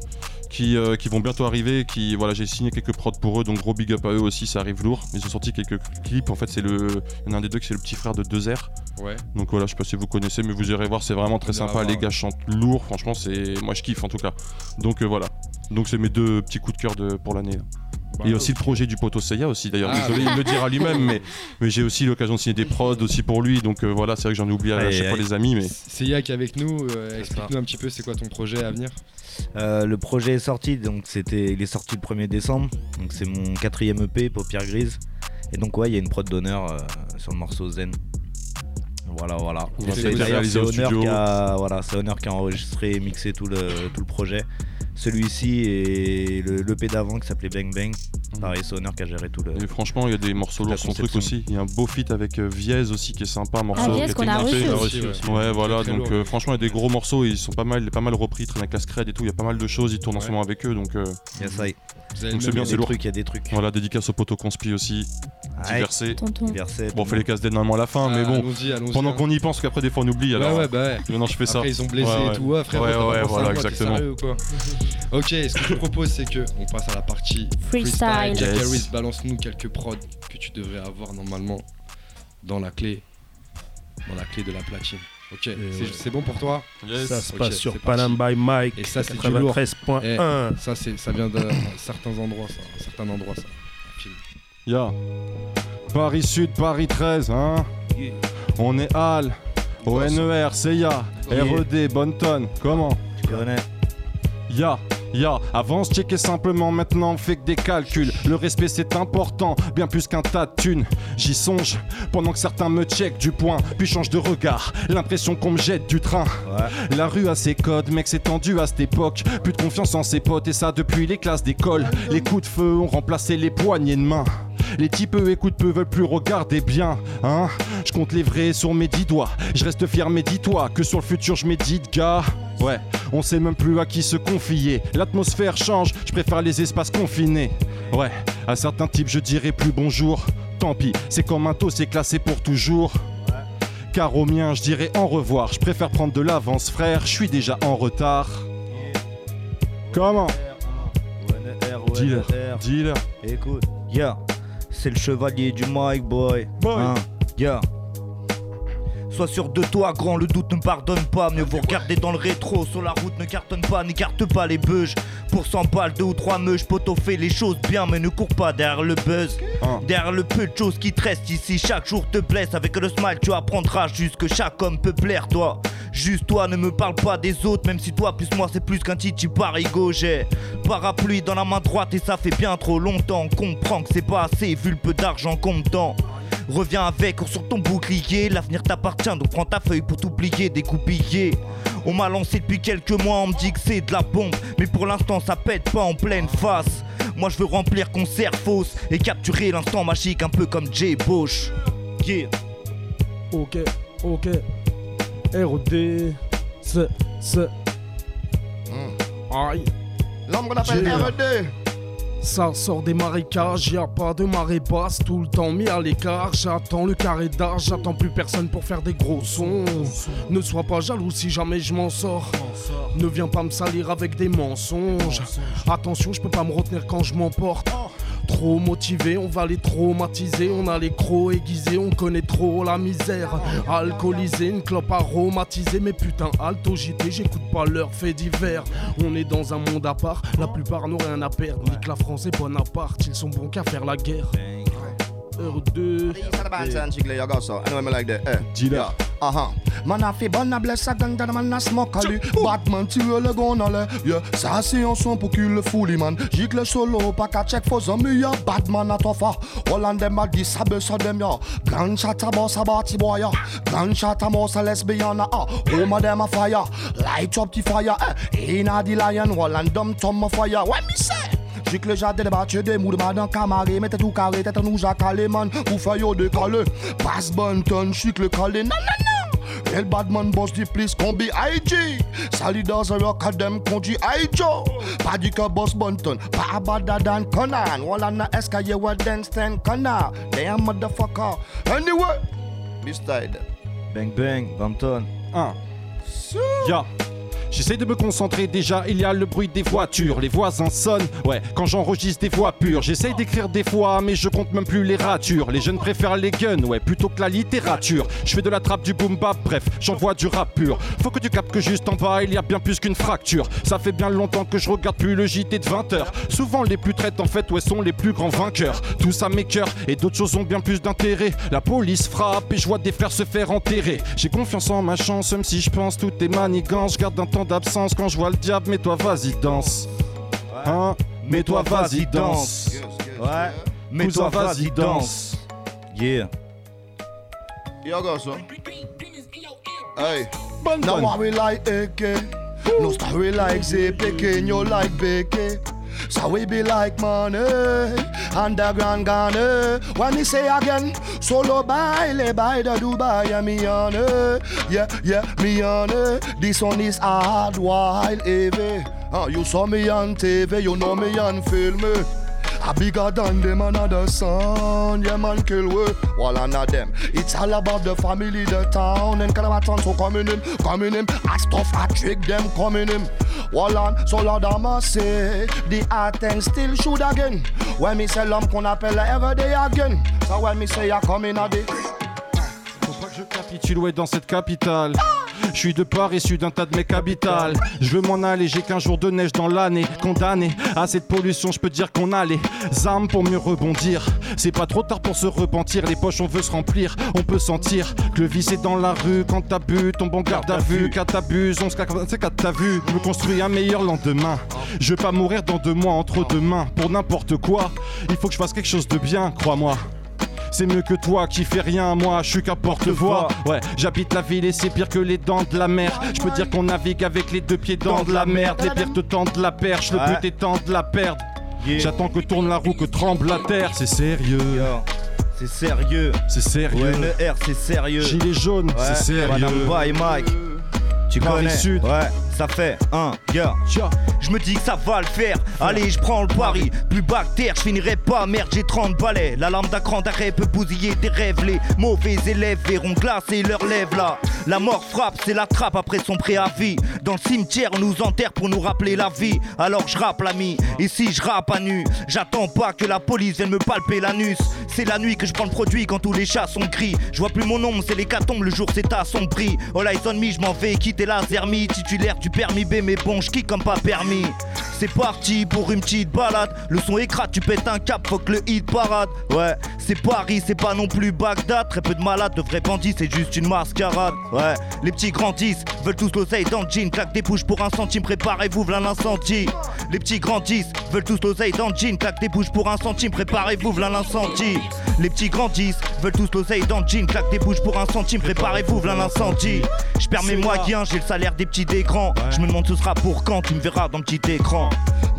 Speaker 4: Qui, euh, qui vont bientôt arriver, qui voilà j'ai signé quelques prods pour eux, donc gros big up à eux aussi, ça arrive lourd. Ils ont sorti quelques clips, en fait c'est le, il y en a un des deux qui c'est le petit frère de 2R,
Speaker 1: Ouais.
Speaker 4: donc voilà je sais pas si vous connaissez, mais vous irez voir, c'est vraiment très sympa, les gars chantent lourd, franchement c'est, moi je kiffe en tout cas. Donc euh, voilà, donc c'est mes deux petits coups de cœur de, pour l'année. Là.
Speaker 1: Bah,
Speaker 4: Et aussi le projet du poteau Seiya aussi d'ailleurs.
Speaker 1: Ah,
Speaker 4: Désolé, il me le dira lui-même, mais, mais j'ai aussi l'occasion de signer des prods aussi pour lui. Donc euh, voilà, c'est vrai que j'en ai oublié à chaque fois les amis, mais
Speaker 1: C'est Yak qui est avec nous. euh, Explique-nous un petit peu c'est quoi ton projet à venir?
Speaker 9: Euh, le projet est sorti, donc c'était, il est sorti le 1er décembre. Donc c'est mon quatrième EP, Paupière Grise. Et donc ouais, il y a une prod d'honneur euh, sur le morceau Zen. Voilà, voilà.
Speaker 4: C'est studio.
Speaker 9: qui a, voilà, c'est Honor qui a enregistré et mixé tout le, tout le projet. Celui-ci et le l'EP d'avant qui s'appelait Bang Bang. Pareil, c'est Honor qui a géré tout le.
Speaker 4: et franchement, il y a des morceaux lourds, son truc aussi. Il y a un beau feat avec euh, Viez aussi qui est sympa, un morceau
Speaker 3: Ah,
Speaker 4: qui a été
Speaker 3: qu'on a
Speaker 4: monté.
Speaker 3: reçu
Speaker 1: aussi.
Speaker 4: Ouais,
Speaker 1: ouais.
Speaker 4: voilà, donc
Speaker 1: lourd.
Speaker 4: euh, franchement, il y a des gros morceaux, ils sont pas mal, pas mal repris, ils traînent avec la Scred et tout, il y a pas mal de choses, ils tournent en ce moment avec eux, donc euh,
Speaker 9: Yes, I.
Speaker 1: Vous avez
Speaker 4: Donc c'est bien, c'est lourd.
Speaker 9: trucs, il y a des trucs.
Speaker 4: voilà, dédicace au poteau conspi aussi, diversé. Bon, on fait les casse normalement à la fin, mais
Speaker 1: Ah,
Speaker 4: bon,
Speaker 1: allons-y, allons-y,
Speaker 4: pendant
Speaker 1: hein.
Speaker 4: qu'on y pense, qu'après des fois on oublie, alors
Speaker 1: Ouais, ouais, bah ouais.
Speaker 4: maintenant je fais ça.
Speaker 1: Après, ils sont blessés
Speaker 4: Ouais,
Speaker 1: et
Speaker 4: ouais.
Speaker 1: tout. Ouais, frère,
Speaker 4: Ouais, ouais,
Speaker 1: à
Speaker 4: voilà, exactement.
Speaker 1: sérieux ou quoi Ok, ce que je te propose, c'est que on passe à la partie
Speaker 3: Freestyle.
Speaker 1: Jack
Speaker 4: Yes.
Speaker 1: Harris, balance-nous quelques prods que tu devrais avoir normalement dans la clé, dans la clé de la platine. Ok, c'est
Speaker 2: ouais.
Speaker 1: bon pour toi
Speaker 4: Yes.
Speaker 2: Ça se passe sur. Panam by Mike,
Speaker 1: Et ça, c'est du lourd.
Speaker 2: 93.1.
Speaker 1: Ça, c'est, ça vient de certains endroits, ça, certains endroits, ça.
Speaker 4: Ya. Paris Sud, Paris 13, hein On est Al, ONER, CIA, RED, Bonton, comment?
Speaker 9: Tu connais.
Speaker 4: Ya, ya, avance, checker simplement, maintenant on fait que des calculs. Le respect c'est important, bien plus qu'un tas de thunes. J'y songe, pendant que certains me checkent du point, puis changent de regard. L'impression qu'on me jette du train.
Speaker 9: Ouais.
Speaker 4: La rue a ses codes, mec, c'est tendu à cette époque. Plus de confiance en ses potes, et ça depuis les classes d'école. Les coups de feu ont remplacé les poignées de main. Les types eux, écoutent peu, veulent plus regarder bien, hein. Je compte les vrais sur mes dix doigts. Je reste fier, mais dis-toi que sur le futur, je médite, gars. Ouais, on sait même plus à qui se confier. L'atmosphère change, je préfère les espaces confinés. Ouais, à certains types, je dirais plus bonjour. Tant pis, c'est comme un taux, c'est classé pour toujours. Car au mien, je dirais au revoir. Je préfère prendre de l'avance, frère. Je suis déjà en retard. Comment Dealer,
Speaker 9: ONER.
Speaker 4: dealer.
Speaker 9: Écoute, yeah, c'est le chevalier du Mike Boy.
Speaker 4: Boy.
Speaker 9: Hein, yeah. Sois sûr de toi, grand, le doute ne pardonne pas. Mieux vous regarder dans le rétro, sur la route ne cartonne pas, n'écarte pas les beuges. Pour 100 balles, deux ou trois meuches, poto fait les choses bien, mais ne cours pas derrière le buzz.
Speaker 4: Hein.
Speaker 9: Derrière le peu de choses qui te restent ici, chaque jour te blesse. Avec le smile, tu apprendras juste que chaque homme peut plaire, toi. Juste toi, ne me parle pas des autres, même si toi plus moi c'est plus qu'un titi parigo. J'ai parapluie dans la main droite et ça fait bien trop longtemps. Comprends que c'est pas assez vu le peu d'argent qu'on me. Reviens avec, cours sur ton bouclier. L'avenir t'appartient, donc prends ta feuille pour t'oublier, découpiller. On m'a lancé depuis quelques mois, on me dit que c'est de la bombe. Mais pour l'instant, ça pète pas en pleine face. Moi, je veux remplir concert fausse et capturer l'instant magique, un peu comme Jay Bosch. Yeah.
Speaker 6: Ok, ok. ROD, c'est, c'est. Aïe.
Speaker 7: L'homme qu'on appelle
Speaker 6: J'ai-
Speaker 7: RD.
Speaker 6: Ça sort des marécages, y a pas de marée basse, tout le temps mis à l'écart. J'attends le carré d'art, j'attends plus personne pour faire des gros sons. Ne sois pas jaloux si jamais je m'en sors. Ne viens pas me salir avec des mensonges. Attention, je peux pas me retenir quand je m'emporte. Trop motivé, on va les traumatiser. On a les crocs aiguisés, on connaît trop la misère. Alcoolisé, une clope aromatisée. Mais putain, alto JT, j'écoute pas leurs faits divers. On est dans un monde à part, la plupart n'ont rien à perdre. Nique la France et Bonaparte, ils sont bons qu'à faire la guerre. R2.
Speaker 7: These are the bands and chicle, you got so. Anyway, me like that. Uh huh. Man a fait bonne à blesse à gang dans man a smoke à lui. Batman tire le à l'air. Yeah. Ça c'est un son pour qu'il le fouli man. Gicle solo pas qu'à check for zombie ya. Batman a tofa. Holland dem a dit ça be ça dem ya. Gunshot a boss a bati boy ya. Gunshot a mouse a lesbian a ah. Home dem a fire. Light up the fire. Eh. Inna the lion. Holland dum tom a fire. What me say? Jicle jade de batche de mou de madan kamare Mette tout carré, tête nou jakale man Ou fay yo dekale Bass banton, chicle kale Nan nan nan El badman boss dit please combi IG Sali dans un rock à dem conduit IJO Pas dit que boss Bunton, pas abada dan Conan Walla na escaye wa den stand connard Damn motherfucker Anyway, Mr.
Speaker 9: Bang bang, Bunton
Speaker 4: Ah, so. Yeah. J'essaie de me concentrer déjà, il y a le bruit des voitures, les voisins sonnent, ouais, quand j'enregistre des voix pures, j'essaye d'écrire des fois, mais je compte même plus les ratures, les jeunes préfèrent les guns, ouais, plutôt que la littérature, je fais de la trappe du boom bap, bref, j'envoie du rap pur, faut que tu captes que juste en bas, il y a bien plus qu'une fracture, ça fait bien longtemps que je regarde plus le JT de 20h, souvent les plus traites en fait, ouais, sont les plus grands vainqueurs, tout ça mes cœurs, et d'autres choses ont bien plus d'intérêt, la police frappe et je vois des frères se faire enterrer, j'ai confiance en ma chance, même si je pense tout est manigance, je garde un temps d'absence quand je vois le diable, mais toi vas-y danse. Hein Mais toi vas-y danse.
Speaker 9: Ouais. Mais toi
Speaker 4: vas-y danse.
Speaker 9: Yeah.
Speaker 7: Yo go so Hey
Speaker 4: Bonne
Speaker 7: Now we like AK No So we be like money Underground Ghana eh? When me say again Solo baile by the Dubai Yeah me on it Yeah yeah me on it This one is hard while heavy. Uh, You saw me on TV You know me on film I bigger than them another son, yeah man kill we. All of them. It's all about the family, the town. And Calabaton so coming in, coming in. I stuff, I trick them coming in. Wall on, so Lord I must say The art and still shoot again. When me say l'homme qu'on appelle every day again. So when me say I come in a day
Speaker 4: Faut pas que je capitule, ouais, dans cette capitale. Je suis de part issu d'un tas de mecs capitales. Je veux m'en aller, j'ai qu'un jour de neige dans l'année. Condamné à cette pollution, je peux dire qu'on a les armes pour mieux rebondir. C'est pas trop tard pour se repentir, les poches on veut se remplir. On peut sentir que le vice est dans la rue quand t'as bu, tombe en garde à vue. Quand t'abuses, on se casse, c'est quand t'as vu. Je me construis un meilleur lendemain. Je veux pas mourir dans deux mois entre deux mains pour n'importe quoi. Il faut que je fasse quelque chose de bien, crois-moi. C'est mieux que toi qui fais rien, moi je suis qu'un porte-voix. Ouais, j'habite la ville et c'est pire que les dents de la mer. Je peux dire qu'on navigue avec les deux pieds dans de la merde. Les pires te tendent la perche, le but étant de la perdre.
Speaker 9: Yeah.
Speaker 4: J'attends que tourne la roue, que tremble la terre. C'est sérieux.
Speaker 9: C'est sérieux.
Speaker 4: c'est sérieux.
Speaker 9: ONER, c'est sérieux.
Speaker 4: Gilet jaune,
Speaker 9: Ouais,
Speaker 4: c'est sérieux.
Speaker 9: Madame Boy Mike. Tu
Speaker 4: Paris
Speaker 9: connais
Speaker 4: Sud.
Speaker 9: Ouais, ça fait un, yeah. Je me dis que ça va le faire. Allez, je prends le pari. Plus bactère, je finirai pas. Merde, j'ai 30 balais. La lampe d'un cran d'arrêt peut bousiller tes rêves. Les mauvais élèves verront glacer leurs lèvres là. La mort frappe, c'est la trappe après son préavis. Dans le cimetière, on nous enterre pour nous rappeler la vie. Alors je rappe l'ami. Et si je rappe à nu, j'attends pas que la police vienne me palper l'anus. C'est la nuit que je prends le produit quand tous les chats sont gris. Je vois plus mon ombre, c'est l'hécatombe, le jour c'est assombri. All eyes on me, je m'en vais quitter la zermie. Titulaire du permis B, mais bon, je comme pas permis. C'est parti pour une petite balade. Le son écrate, tu pètes un cap, faut que le hit parade. Ouais, c'est Paris, c'est pas non plus Bagdad. Très peu de malades, de vrais bandits, c'est juste une mascarade. Ouais, les petits grandissent, veulent tous l'oseille dans le jean. Claque des bouches pour un centime, préparez-vous, v'là l'incendie. Les petits grandissent, veulent tous l'oseille dans le jean. Claque des bouches pour un centime, préparez-vous, v'là l'incendie. Les petits grandissent, veulent tous l'oseille dans le jean. Claque des bouches pour un centime, préparez-vous, v'là l'incendie. Je perds mes moyens, j'ai le salaire des petits d'écran. Je me demande ce sera pour quand, tu me verras dans le petit écran.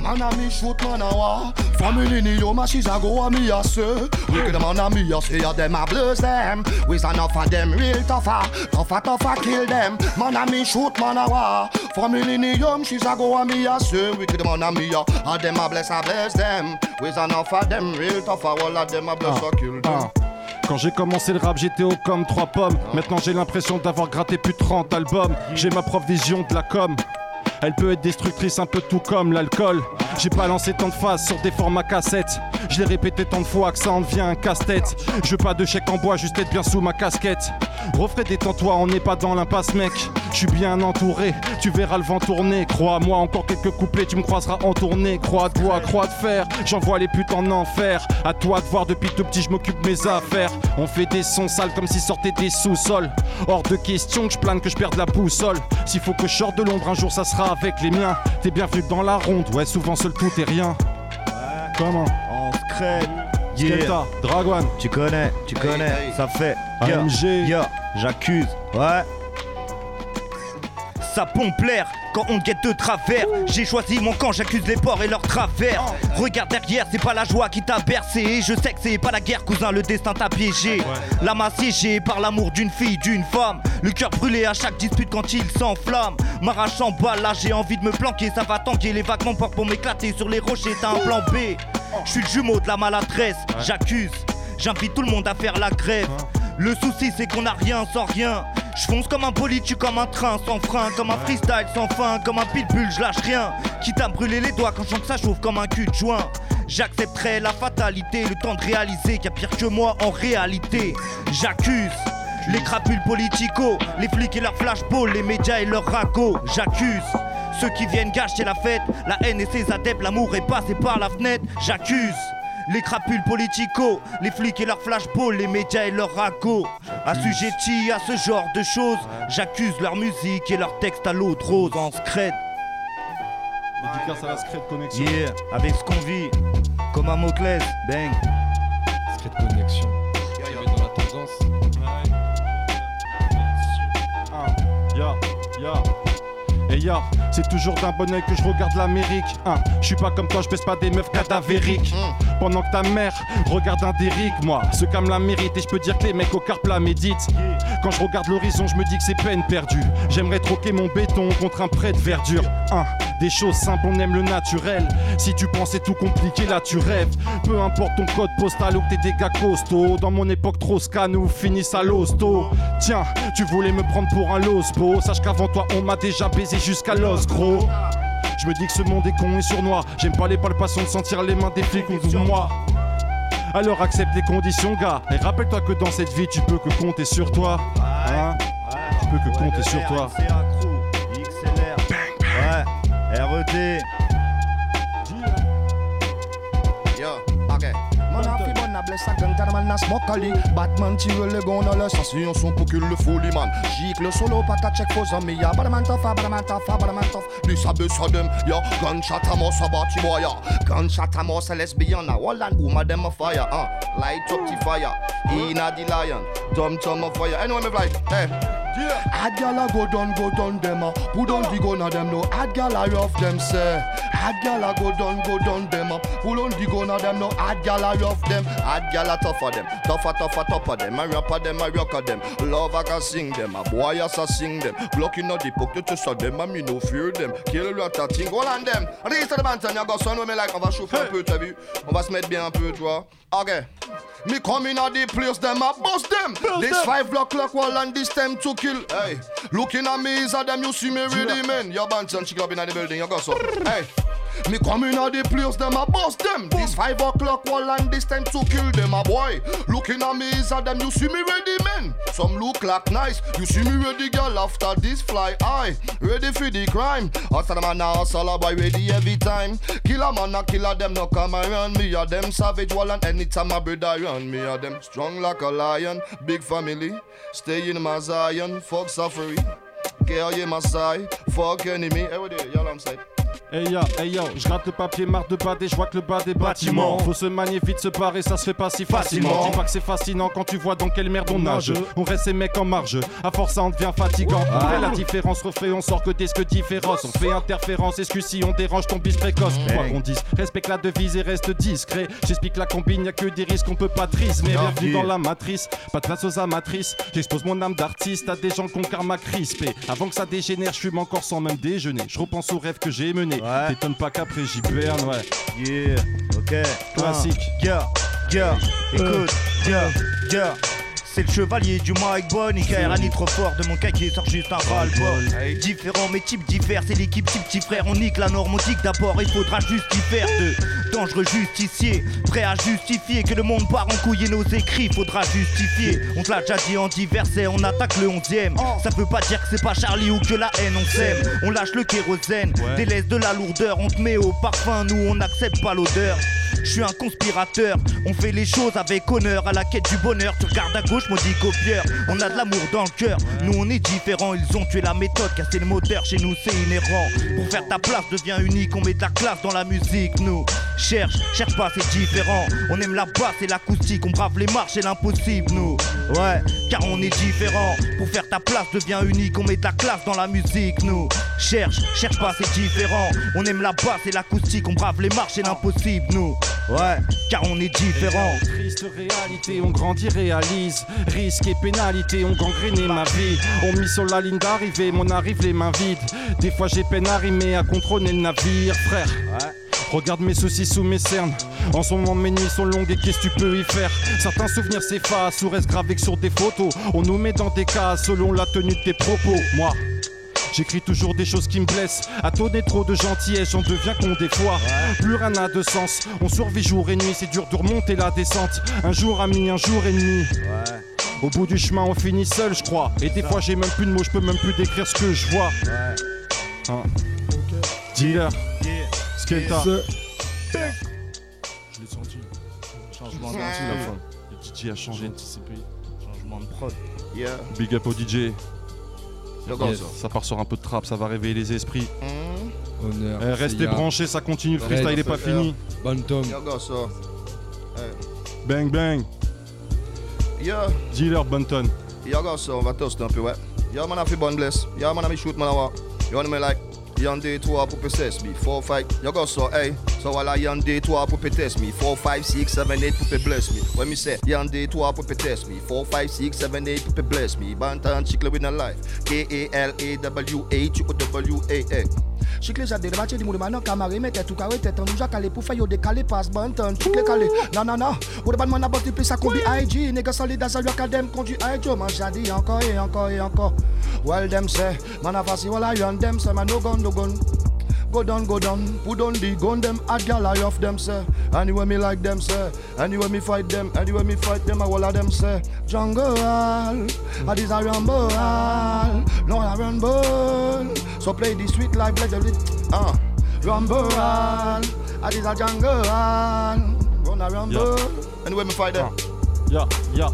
Speaker 7: Man a me shoot man a war Family ni yo ma she's a go a me a say Wicked man a me a say a them a bless them. Enough of them real tougher Tougher tougher kill them. Man a me shoot man a war Family ni yo she's a go a me a say Wicked man a me a A them a bless a bless them. We enough of them real tougher All of them a bless a kill them.
Speaker 4: Quand j'ai commencé le rap, j'étais haut comme trois pommes. Maintenant, j'ai l'impression d'avoir gratté plus de 30 albums. J'ai ma propre vision de la com. Elle peut être destructrice un peu tout comme l'alcool. J'ai pas lancé tant de phases sur des formats cassettes. Je l'ai répété tant de fois que ça en devient un casse-tête. Je veux pas de chèque en bois, juste être bien sous ma casquette. Refrais détends-toi, on n'est pas dans l'impasse, mec. Je suis bien entouré, tu verras le vent tourner. Crois-moi, encore quelques couplets, tu me croiseras en tournée. Croix-toi, croix de fer, j'envoie les putes en enfer. À toi de voir, depuis tout petit, je m'occupe mes affaires. On fait des sons sales comme si sortaient des sous-sols. Hors de question que je plane, que je perde la boussole. S'il faut que je sorte de l'ombre, un jour ça sera avec les miens. T'es bienvenu dans la ronde, ouais, souvent seul tout est rien. Comment
Speaker 9: On se crête.
Speaker 4: Skepta, Dragwan,
Speaker 9: Tu connais, tu connais, ça fait. Yeah,
Speaker 4: AMG.
Speaker 9: yeah, j'accuse, ouais. Ça pompe l'air quand on guette de travers. J'ai choisi mon camp, j'accuse les porcs et leurs travers. Regarde derrière, c'est pas la joie qui t'a bercé. Je sais que c'est pas la guerre, cousin, le destin t'a piégé. L'âme assiégée par l'amour d'une fille, d'une femme. Le cœur brûlé à chaque dispute quand il s'enflamme. M'arrache en balle, là j'ai envie de me planquer. Ça va tanker, les vagues m'emportent pour m'éclater sur les rochers. T'as un plan B. Je suis le jumeau de la maladresse, j'accuse. J'invite tout le monde à faire la grève. Le souci c'est qu'on a rien sans rien. Je fonce comme un bolide, tu comme un train sans frein, comme un freestyle sans fin, comme un pitbull, je lâche rien. Quitte à me brûler les doigts quand je sens que ça chauffe comme un cul de joint. J'accepterai la fatalité, le temps de réaliser qu'il y a pire que moi en réalité. J'accuse. Les crapules politico, les flics et leurs flashballs, les médias et leurs ragots, j'accuse. Ceux qui viennent gâcher la fête, la haine et ses adeptes, l'amour est passé par la fenêtre, j'accuse. Les crapules politico, les flics et leurs flashballs, les médias et leurs ragots. Assujettis à ce genre de choses, j'accuse leur musique et leurs textes à l'eau de rose en scred.
Speaker 4: Dédicace à la Secret Connexion.
Speaker 9: Yeah, avec ce qu'on vit, comme un mot-clés, bang.
Speaker 1: Secret connexion.
Speaker 4: C'est toujours d'un bon oeil que je regarde l'Amérique. Hein, je suis pas comme toi, je baisse pas des meufs cadavériques. Pendant que ta mère regarde un Derrick, moi, ce qu'elle la mérite. Et je peux dire que les mecs au carpe la méditent. Quand je regarde l'horizon, je me dis que c'est peine perdue. J'aimerais troquer mon béton contre un prêt de verdure. Hein, des choses simples, on aime le naturel. Si tu pensais tout compliqué, là tu rêves. Peu importe ton code postal ou que t'es des gars costauds. Dans mon époque, trop scan ou finissent à l'hosto. Tiens, tu voulais me prendre pour un lospo. Sache qu'avant toi, on m'a déjà baisé jusqu'à l'os, gros. Je me dis que ce monde est con et sournois. J'aime pas les palpations de sentir les mains des flics ou de moi. Alors accepte les conditions, gars. Et rappelle-toi que dans cette vie, tu peux que compter sur toi. Hein? Tu peux que compter sur toi.
Speaker 9: C'est accro, XLR. Ouais, RET.
Speaker 7: Yo, ok. Man a fi bon a bless a gang t'as man a smoke ali Batman tire le gun à la station son pour qu'il le folie man. Gicle le solo pas ta check for zombie ya Badaman tough, badaman tough, badaman tough. This a bus of them, ya Gunshot a mouse a bati boy ya Gunshot a mouse a lesbian a Holland woman them a fire uh. Light up the fire, inna the lion Dumb tongue of fire. Anyway me fly, hey Hard gal a go down, go down them a. Put on the gun a them no. Hard gal a rough them say. Hard gal a go down, go down them a. Pull on the gun a them no. Hard gal a rough them. Hard gal a tougher them. Tougher, tougher, tougher them. A rapper them, a rocker them. Love I can sing them. A boy as I sing them. Blocking out the pocket to them. A me no fear them. Kill rat a thing. Hold on them. Reste de bantan, y'a gars son, mais like on va chauffer un peu, t'as vu? On va se mettre bien un peu, tu vois. Ok. Me come in at the place, them a bust them. This five block clock wall and this time to kill. Hey, looking at me is a them you see me ready, man. Your bantan, chick up in the building, you got so. Hey. Me come in at the place, them a bust them. This five o'clock wall and this time to kill them, a boy. Looking at me is a them you see me ready, man. Some look like nice, you see me ready, girl. After this fly eye. ready for the crime. After the man a boy ready every time. Killer man a killer, them no come around me. A them savage wall and anytime my brother around me. A them strong like a lion, big family. Stay in my Zion, fuck suffering. Girl, you my side, fuck enemy. Every day, y'all I'm.
Speaker 4: Hey yo, hey yo, je gratte le papier, marre de bader, je vois que le bas des bâtiments. Faut se manier vite, se barrer, ça se fait pas si facilement. Dis pas que c'est fascinant quand tu vois dans quelle merde on nage. On reste ces mecs en marge, à force ça en devient fatigant. Après la différence refait, on sort que des que différence. On fait interférence, excuse si on dérange ton bis précoce. Quoi qu'on dise, respecte la devise et reste discret. J'explique la combine, y'a que des risques, on peut pas triste. Mais bienvenue dans la matrice, pas de place aux amatrices. J'expose mon âme d'artiste à des gens qu'on karma crispé. Avant que ça dégénère, je fume encore sans même déjeuner. Je repense aux rêves que j'ai menés. T'étonnes pas qu'après j'hiberne, ouais.
Speaker 9: Yeah, ok.
Speaker 4: Classique.
Speaker 9: Ah, yeah, yeah, écoute, yeah, yeah. C'est le chevalier du Mike Bonnie a trop fort de mon cahier sort juste un ras-le-bol. Différents mais types diffèrent, c'est l'équipe type petit frère. On nique la norme, d'abord il faudra justifier de dangereux justiciers. Prêt à justifier que le monde part en couille et nos écrits, faudra justifier. On te l'a déjà dit en divers et on attaque le 11ème. Ça veut pas dire que c'est pas Charlie ou que la haine on s'aime. On lâche le kérosène, délaisse de la lourdeur, on te met au parfum, nous on n'accepte pas l'odeur. Je suis un conspirateur, on fait les choses avec honneur à la quête du bonheur. Tu regardes à gauche, maudit copieur. On a de l'amour dans le cœur, nous on est différents. Ils ont tué la méthode, cassé le moteur, chez nous c'est inhérent. Pour faire ta place, deviens unique, on met de la classe dans la musique. Nous cherche, cherche pas, c'est différent. On aime la basse et l'acoustique, on brave les marches et l'impossible. Nous, ouais, car on est différent. Pour faire ta place, deviens unique, on met de la classe dans la musique. Nous cherche, cherche pas, c'est différent. On aime la basse et l'acoustique, on brave les marches et l'impossible. Nous, ouais, car on est différent.
Speaker 4: Triste réalité, on grandit, réalise. Risque et pénalité ont gangréné ma vie. On mis sur la ligne d'arrivée, mon arrive les mains vides. Des fois j'ai peine à rimer, à contrôler le navire, frère. Regarde mes soucis sous mes cernes. En ce moment, mes nuits sont longues et qu'est-ce que tu peux y faire? Certains souvenirs s'effacent ou restent gravés que sur des photos. On nous met dans des cases selon la tenue de tes propos. Moi. J'écris toujours des choses qui me blessent. À tonner trop de gentillesse, j'en deviens con des fois. Plus rien n'a de sens. On survit jour et nuit, c'est dur de remonter la descente. Un jour ami, un jour et demi. Au bout du chemin, on finit seul, je crois. Et des fois, j'ai même plus de mots, je peux même plus décrire ce que je vois. Hein. Dealer, Skelta.
Speaker 6: Je l'ai senti. Changement
Speaker 4: la fin. Le DJ a changé.
Speaker 6: anticipé.
Speaker 9: Changement de prod.
Speaker 1: Big up au DJ. Yes.
Speaker 7: ça.
Speaker 1: Part sur un peu de trap, ça va réveiller les esprits.
Speaker 10: Honneur.
Speaker 1: Eh, restez branchés, ça continue, le freestyle est pas fini.
Speaker 7: Ça.
Speaker 1: Bang bang,
Speaker 7: Yeah.
Speaker 1: dealer Bunton.
Speaker 7: Y'all got ça, on va toaster un peu, ouais. Y'all man a fait bonne bless. Y'all man a mis shoot man a wa. Y'all me like. Day 3 pour PCS me. 4, 5. Y'all got ça, hey. So voilà, y'en day 3 pour test me. 4, 5, 6, 7, 8 pour bless me. When me say, day 3 pour test me. 4, 5, 6, 7, 8 pour bless me. Bantan chicle with a life. K-A-L-A-W-H-O-W-A-A. Chicle jade de matche di mou de manan kamare Mette tout kare tete nou jakale pou fè yo dekale Pas bantan, chicle kale Nan nan nan Ou de ban man a multiplie sa kombi IG Nigga solide as a rock dem conduit IG Man jadi encore et encore et encore. Well them say Man a fasi wala yon dem Man no gun no gun Go down, go down, put on the gun them? Hard gal I off them say Anyway me like them say Anyway me fight them. Anyway me fight them I all of them say Jungle I a rumble No I rumble So play the sweet life let the uh, Rumble I a jungle Run a rumble Anyway me fight them.
Speaker 4: Ya, ya.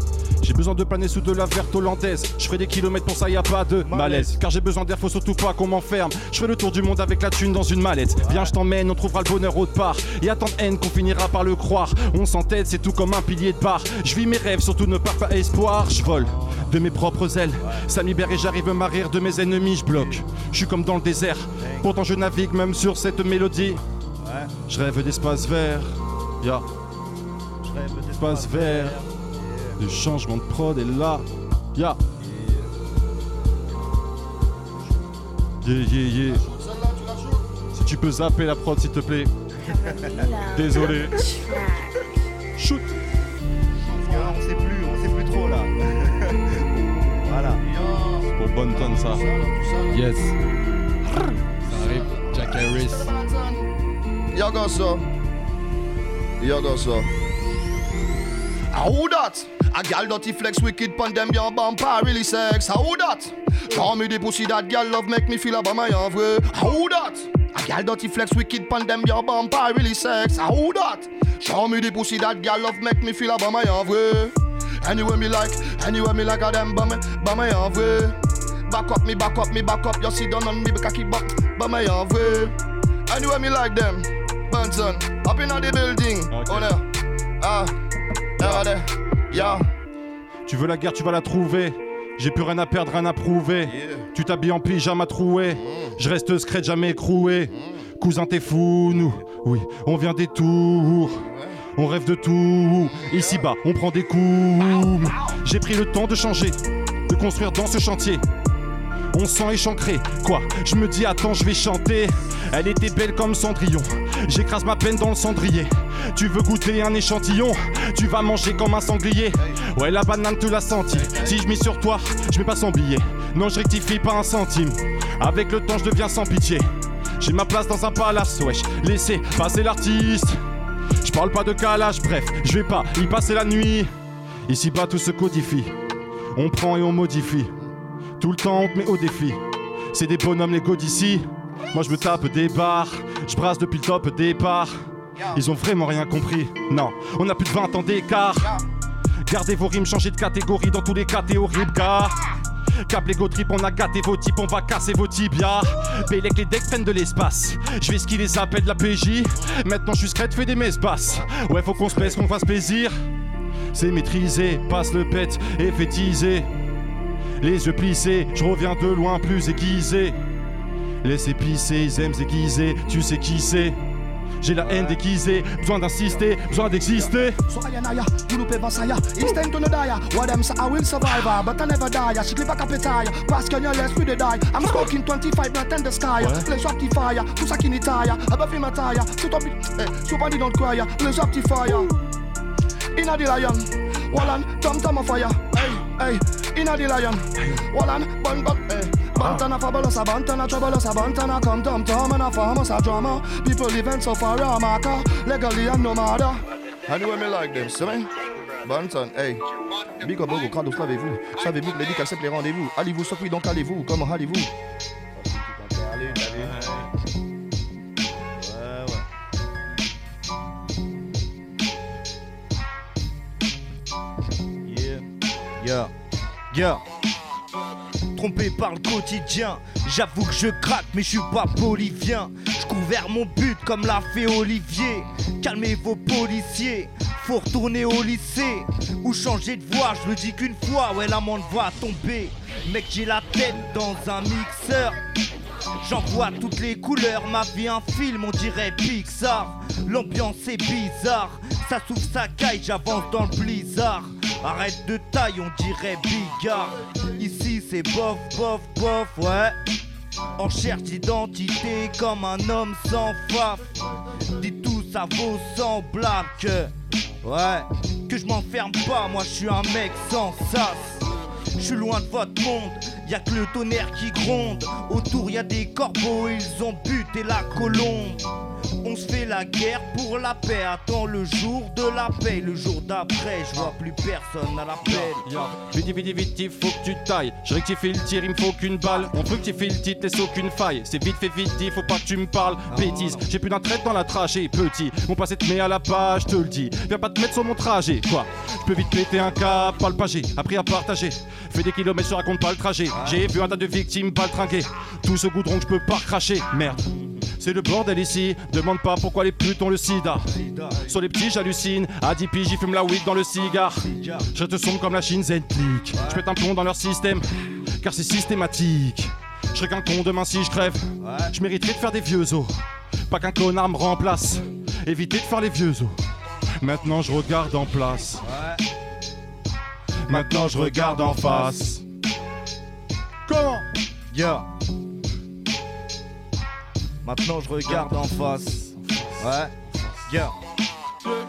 Speaker 4: J'ai besoin de planer sous de la verte hollandaise. Je ferai des kilomètres pour ça, y a pas de malaise. Car j'ai besoin d'air, faut surtout pas qu'on m'enferme. Je fais le tour du monde avec la thune dans une mallette. Viens, je t'emmène, on trouvera le bonheur autre part. Et à tant de haine qu'on finira par le croire. On s'entête, c'est tout comme un pilier de bar. Je vis mes rêves, surtout ne perds pas espoir. Je vole de mes propres ailes. Ça me libère et j'arrive à m'arrêter de mes ennemis. Je bloque. Je suis comme dans le désert. Pourtant, je navigue même sur cette mélodie. Je rêve d'espace vert. Ya. Espace vert. Le changement de prod est là. Ya. Yeah, yeah, yeah. Si tu peux zapper la prod, s'il te plaît. [laughs] Désolé. Shoot.
Speaker 9: On sait plus, on sait plus trop là. [laughs] voilà.
Speaker 4: C'est pour bonne tonne ça.
Speaker 1: Yes. Ça arrive. Jack Harris.
Speaker 7: Yo go so. Yo go so. Ah, who that? A gal dirty flex wicked pon them your bumper really sex. How that? Show me the pussy that gal love make me feel about my own way. Who that? A gal dirty flex wicked pon them your bumper really sex. How that? Show me the pussy that gal love make me feel about my own way. Anyway me like, anyway me like a them by my, by my own way. Back up me, back up me, back up. You sit down on me, because keep back by my own way. Anyway me like them. Bunsen, up in the building. Oh there. Ah, there, there. Yeah.
Speaker 4: Tu veux la guerre, tu vas la trouver. J'ai plus rien à perdre, rien à prouver. Tu t'habilles en pyjama troué. Je reste secret, jamais écroué. Cousin, t'es fou, nous. Oui, on vient des tours. On rêve de tout. Ici bas, on prend des coups. J'ai pris le temps de changer, de construire dans ce chantier. On sent échancré, quoi Je me dis attends je vais chanter. Elle était belle comme Cendrillon. J'écrase ma peine dans le cendrier. Tu veux goûter un échantillon? Tu vas manger comme un sanglier. Ouais la banane tu l'as senti Si je mets sur toi, je mets pas sans billet. Non je rectifie pas un centime. Avec le temps je deviens sans pitié. J'ai ma place dans un palace, wesh. Laissez passer l'artiste. Je parle pas de calage, bref Je vais pas y passer la nuit. Ici bas tout se codifie. On prend et on modifie tout le temps on te met au défi. C'est des bonhommes les go d'ici. Moi je me tape des barres. Je brasse depuis le top départ. Ils ont vraiment rien compris. Non, on a plus de 20 ans d'écart. Gardez vos rimes, changez de catégorie dans tous les cas, t'es horrible les go trip, on a gâté vos types, on va casser vos tibias. Bélec les decks prennent de l'espace. Je vais ce qui les appelle de la PJ. Maintenant je suis secrète, fais des messes basses. Ouais, faut qu'on se pèse, qu'on fasse plaisir. C'est maîtrisé, passe le pet et fait teaser. Les yeux plissés, je reviens de loin plus aiguisé. Laissez pisser, ils aiment aiguiser, tu sais qui c'est. J'ai la haine déguisée, besoin d'insister, besoin d'exister.
Speaker 7: So I and I, you look ever say, it's time to no die. What them say, I will survive, but I never die. She clip a tire, parce que less we dey die. I'm smoking 25, not in the sky. Les up the fire, tout ça qui n'y taille. Above him a tire, tout up, eh, somebody don't cry. Les up the fire. Inna the lion, Wallan, tom tom a fire. Hey, hey, inna the lion, Wallan, bun bun, hey. Bantana fabulous, a bantana troublous, a bantana come tom tom and a farmers a drama. People living so far a marker, legally and no matter. Anyway, me like them, see me? Bantan, hey. Big up, Bogo, Carlos, savez-vous? Savez-vous que les dicks acceptent les rendez-vous Allez-vous, oui, donc allez-vous, comment allez-vous?
Speaker 9: Trompé par le quotidien, j'avoue que je craque, mais je suis pas bolivien. Je cours vers mon but comme l'a fait Olivier. Calmez vos policiers, faut retourner au lycée ou changer de voie. Je le dis qu'une fois, ouais, l'amende va tomber. Mec, j'ai la tête dans un mixeur. J'en vois toutes les couleurs, ma vie un film, on dirait Pixar. L'ambiance est bizarre, ça souffle, ça caille, j'avance dans le blizzard. Arrête de taille, on dirait Bigard. Ici c'est bof, bof, bof, ouais. En cherche d'identité comme un homme sans faf. Dites tous à vos semblables que, ouais, que je m'enferme pas, moi je suis un mec sans sas. Je suis loin de votre monde, y a que le tonnerre qui gronde. Autour y a des corbeaux, ils ont buté la colombe. On se fait la guerre pour la paix, attends le jour de la paix, le jour d'après, je vois plus personne à l'appel.
Speaker 4: Vite, vite, vite, il faut que tu tailles. Je rectifie le tir, il me faut qu'une balle. On fructifie le titre, laisse aucune faille. C'est vite fait, vite, il faut pas que tu me parles. Bêtise, j'ai plus d'un trait dans la trachée, petit. Mon passé te met à la page, je te le dis. Viens pas te mettre sur mon trajet, quoi?
Speaker 11: peux vite péter un câble, pas le pager, appris à partager. Fais des kilomètres, je raconte pas le trajet. J'ai vu un tas de victimes baltringuer. Tout ce goudron que je peux pas cracher. Merde. C'est le bordel ici, demande pas pourquoi les putes ont le sida. Sur les petits, j'hallucine. À 10 piges, j'y fume la weed dans le cigare. Je te sombre comme la Chine Z-Click. Je pète un plomb dans leur système, car c'est systématique. Je serais qu'un con demain si je crève. Je mériterais de faire des vieux os. Pas qu'un connard me remplace. Éviter de faire les vieux os. Maintenant je regarde en place. Maintenant je regarde en face.
Speaker 9: Comment? Yeah. Maintenant je regarde en face. Ouais. Yeah.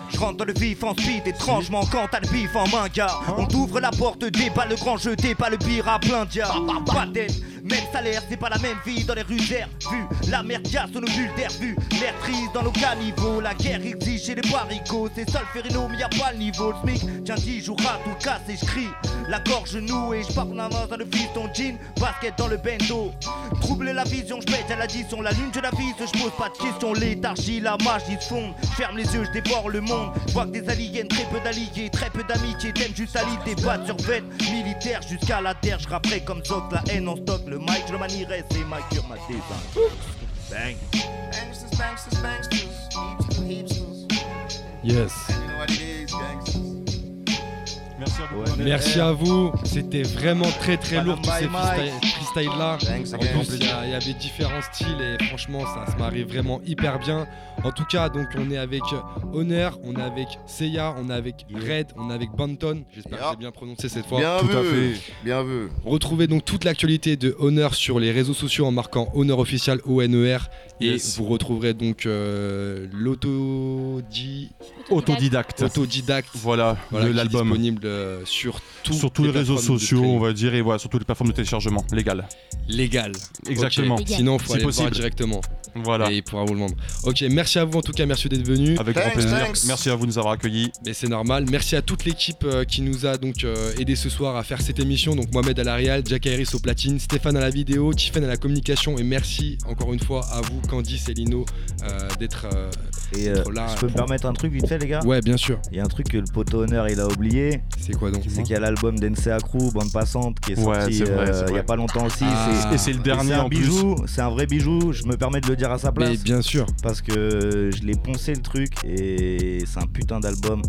Speaker 9: Je rentre dans le vif en speed, étrangement quand t'as le bif en main, gars. On t'ouvre la porte, débat le grand jeu, débat le pire à plein dia. Pas même salaire, c'est pas la même vie dans les rues d'air. Vu la merde casse nos bulles d'air, vu l'air triste dans nos caniveaux. La guerre exige chez les baricots, c'est ça le ferino, mais y a pas le niveau. Le smic, tiens, 10 jours à tout casse et je crie. La gorge nouée, je pars en avance dans le fiston jean, basket dans le bendo. Troubler la vision, je pète à l'addition, la lune je la vise, je pose pas de questions. Léthargie, la magie se fonde, ferme les yeux, je dévore le monde. Vois que des aliens, très peu d'alliés, très peu d'amitié, t'aimes juste à l'idée, pas sur bête, militaire jusqu'à la terre, je comme Zoc, la haine en stock, le mic, je le manierai, c'est ma cure, ma désin. Bang.
Speaker 12: Gangsters, gangsters, gangsters, heapsters, heapsters.
Speaker 1: Yes.
Speaker 12: And you know what it is, gangsters.
Speaker 11: Merci à vous.
Speaker 1: Merci à vous. C'était vraiment très très lourd tous ces là. En plus, il y, avait différents styles et franchement, ça se marie vraiment hyper bien. En tout cas, donc on est avec Honor, on est avec Seiya, on est avec Red, on est avec Banton. J'espère que j'ai bien prononcé cette fois.
Speaker 12: Bien
Speaker 11: Tout à
Speaker 12: vu,
Speaker 11: fait.
Speaker 12: bien vu.
Speaker 1: Retrouvez donc toute l'actualité de Honor sur les réseaux sociaux en marquant Honor official ONER et
Speaker 11: Yes.
Speaker 1: vous retrouverez donc euh, l'autodi-
Speaker 11: Autodidacte.
Speaker 1: autodidacte
Speaker 4: Voilà, l'album.
Speaker 1: disponible euh, sur, tout-
Speaker 4: Sur tous les réseaux sociaux, on va dire, et voilà, sur toutes les plateformes de téléchargement légal.
Speaker 1: Légal.
Speaker 4: Exactement.
Speaker 1: Sinon, il faut aller le voir directement.
Speaker 4: Voilà.
Speaker 1: Et il pourra vous le vendre. Ok, merci à vous en tout cas, merci d'être venu.
Speaker 4: Avec grand plaisir.
Speaker 12: thanks.
Speaker 4: Merci à vous de nous avoir accueillis.
Speaker 1: Mais c'est normal. Merci à toute l'équipe euh, qui nous a donc euh, aidé ce soir à faire cette émission. Donc Mohamed à la Real, Jack Harris au platine, Stéphane à la vidéo, Tiffen à la communication et merci encore une fois à vous, Candice et Lino, euh, d'être euh,
Speaker 9: euh,
Speaker 1: là.
Speaker 9: je peux me permettre un truc vite fait, les gars?
Speaker 1: Ouais, bien sûr.
Speaker 9: Il y a un truc que le poteau honneur il a oublié,
Speaker 1: C'est quoi donc?
Speaker 9: C'est qu'il y a l'album d'NCA Crew, Bande Passante, qui est
Speaker 4: Ouais,
Speaker 9: sorti euh, il y a pas longtemps aussi.
Speaker 1: Ah.
Speaker 9: c'est-
Speaker 4: Et c'est le dernier
Speaker 9: c'est un
Speaker 4: en plus.
Speaker 9: bijou, c'est un vrai bijou, je me permets de le dire à sa place.
Speaker 1: Mais bien sûr.
Speaker 9: Parce que je l'ai poncé le truc et c'est un putain d'album.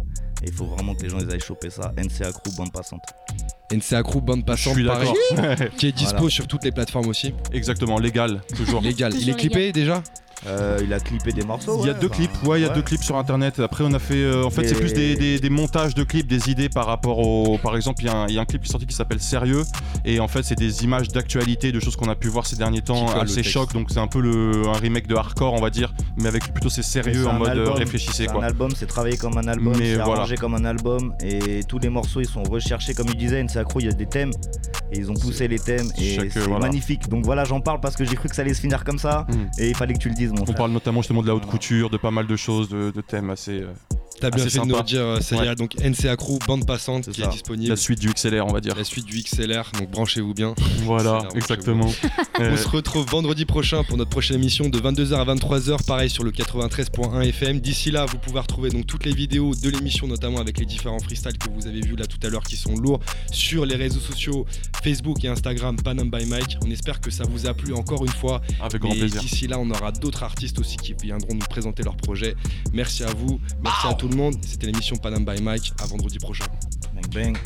Speaker 9: Et il faut vraiment que les gens ils aillent choper ça. NCA Crew, bande passante.
Speaker 1: NCA Crew, bande
Speaker 4: Je
Speaker 1: passante,
Speaker 4: suis
Speaker 1: pareil,
Speaker 4: d'accord. [laughs]
Speaker 1: qui est dispo
Speaker 9: Voilà.
Speaker 1: sur toutes les plateformes aussi.
Speaker 4: Exactement, légal, toujours.
Speaker 1: Légal. Il est clippé déjà?
Speaker 9: Euh, il a clippé des morceaux.
Speaker 4: Il y a
Speaker 9: ouais,
Speaker 4: deux
Speaker 9: enfin,
Speaker 4: clips, ouais, il y a deux clips sur internet. Après, on a fait. euh, en fait, c'est plus des, des- des montages de clips, des idées par rapport au. Par exemple, il y, a un- il y a un clip qui est sorti qui s'appelle Sérieux. Et en fait, c'est des images d'actualité, de choses qu'on a pu voir ces derniers temps, assez choc. Donc, c'est un peu le, un remake de hardcore, on va dire, mais avec plutôt c'est sérieux
Speaker 9: c'est
Speaker 4: en mode euh,
Speaker 9: album,
Speaker 4: réfléchissez
Speaker 9: c'est
Speaker 4: quoi.
Speaker 9: Un album, c'est travaillé comme un album,
Speaker 4: Mais
Speaker 9: c'est
Speaker 4: voilà.
Speaker 9: arrangé comme un album. Et tous les morceaux ils sont recherchés, comme il disait. NCA Crew, il y a des thèmes. Et ils ont poussé les thèmes. Et
Speaker 4: Chaque-
Speaker 9: c'est
Speaker 4: voilà.
Speaker 9: magnifique. Donc voilà, j'en parle parce que j'ai cru que ça allait se finir comme ça.
Speaker 4: Mm.
Speaker 9: Et il fallait que tu le dises, mon
Speaker 4: On
Speaker 9: frère.
Speaker 4: parle notamment justement de la haute couture, de pas mal de choses, de, de thèmes assez. euh,
Speaker 1: T'as bien fait de nous dire, euh, Seiya.
Speaker 4: Ouais.
Speaker 1: Donc NCA Crew, bande passante qui
Speaker 9: ça.
Speaker 1: est disponible.
Speaker 4: la suite du XLR, on va dire.
Speaker 1: La suite du XLR, donc branchez-vous bien.
Speaker 4: Voilà,
Speaker 1: XLR,
Speaker 4: exactement. [laughs]
Speaker 1: On se retrouve vendredi prochain pour notre prochaine émission de 22h à 23h, pareil sur le 93.1 FM. D'ici là, vous pouvez retrouver donc toutes les vidéos de l'émission, notamment avec les différents freestyles que vous avez vus là tout à l'heure qui sont lourds, sur les réseaux sociaux Facebook et Instagram Panam by Mike. On espère que ça vous a plu encore une fois.
Speaker 4: avec grand plaisir.
Speaker 1: d'ici là, on aura d'autres artistes aussi qui viendront nous présenter leurs projets. Merci à vous, merci à tout le monde. C'était l'émission Panam by Mike. À vendredi prochain.
Speaker 9: Bang bang.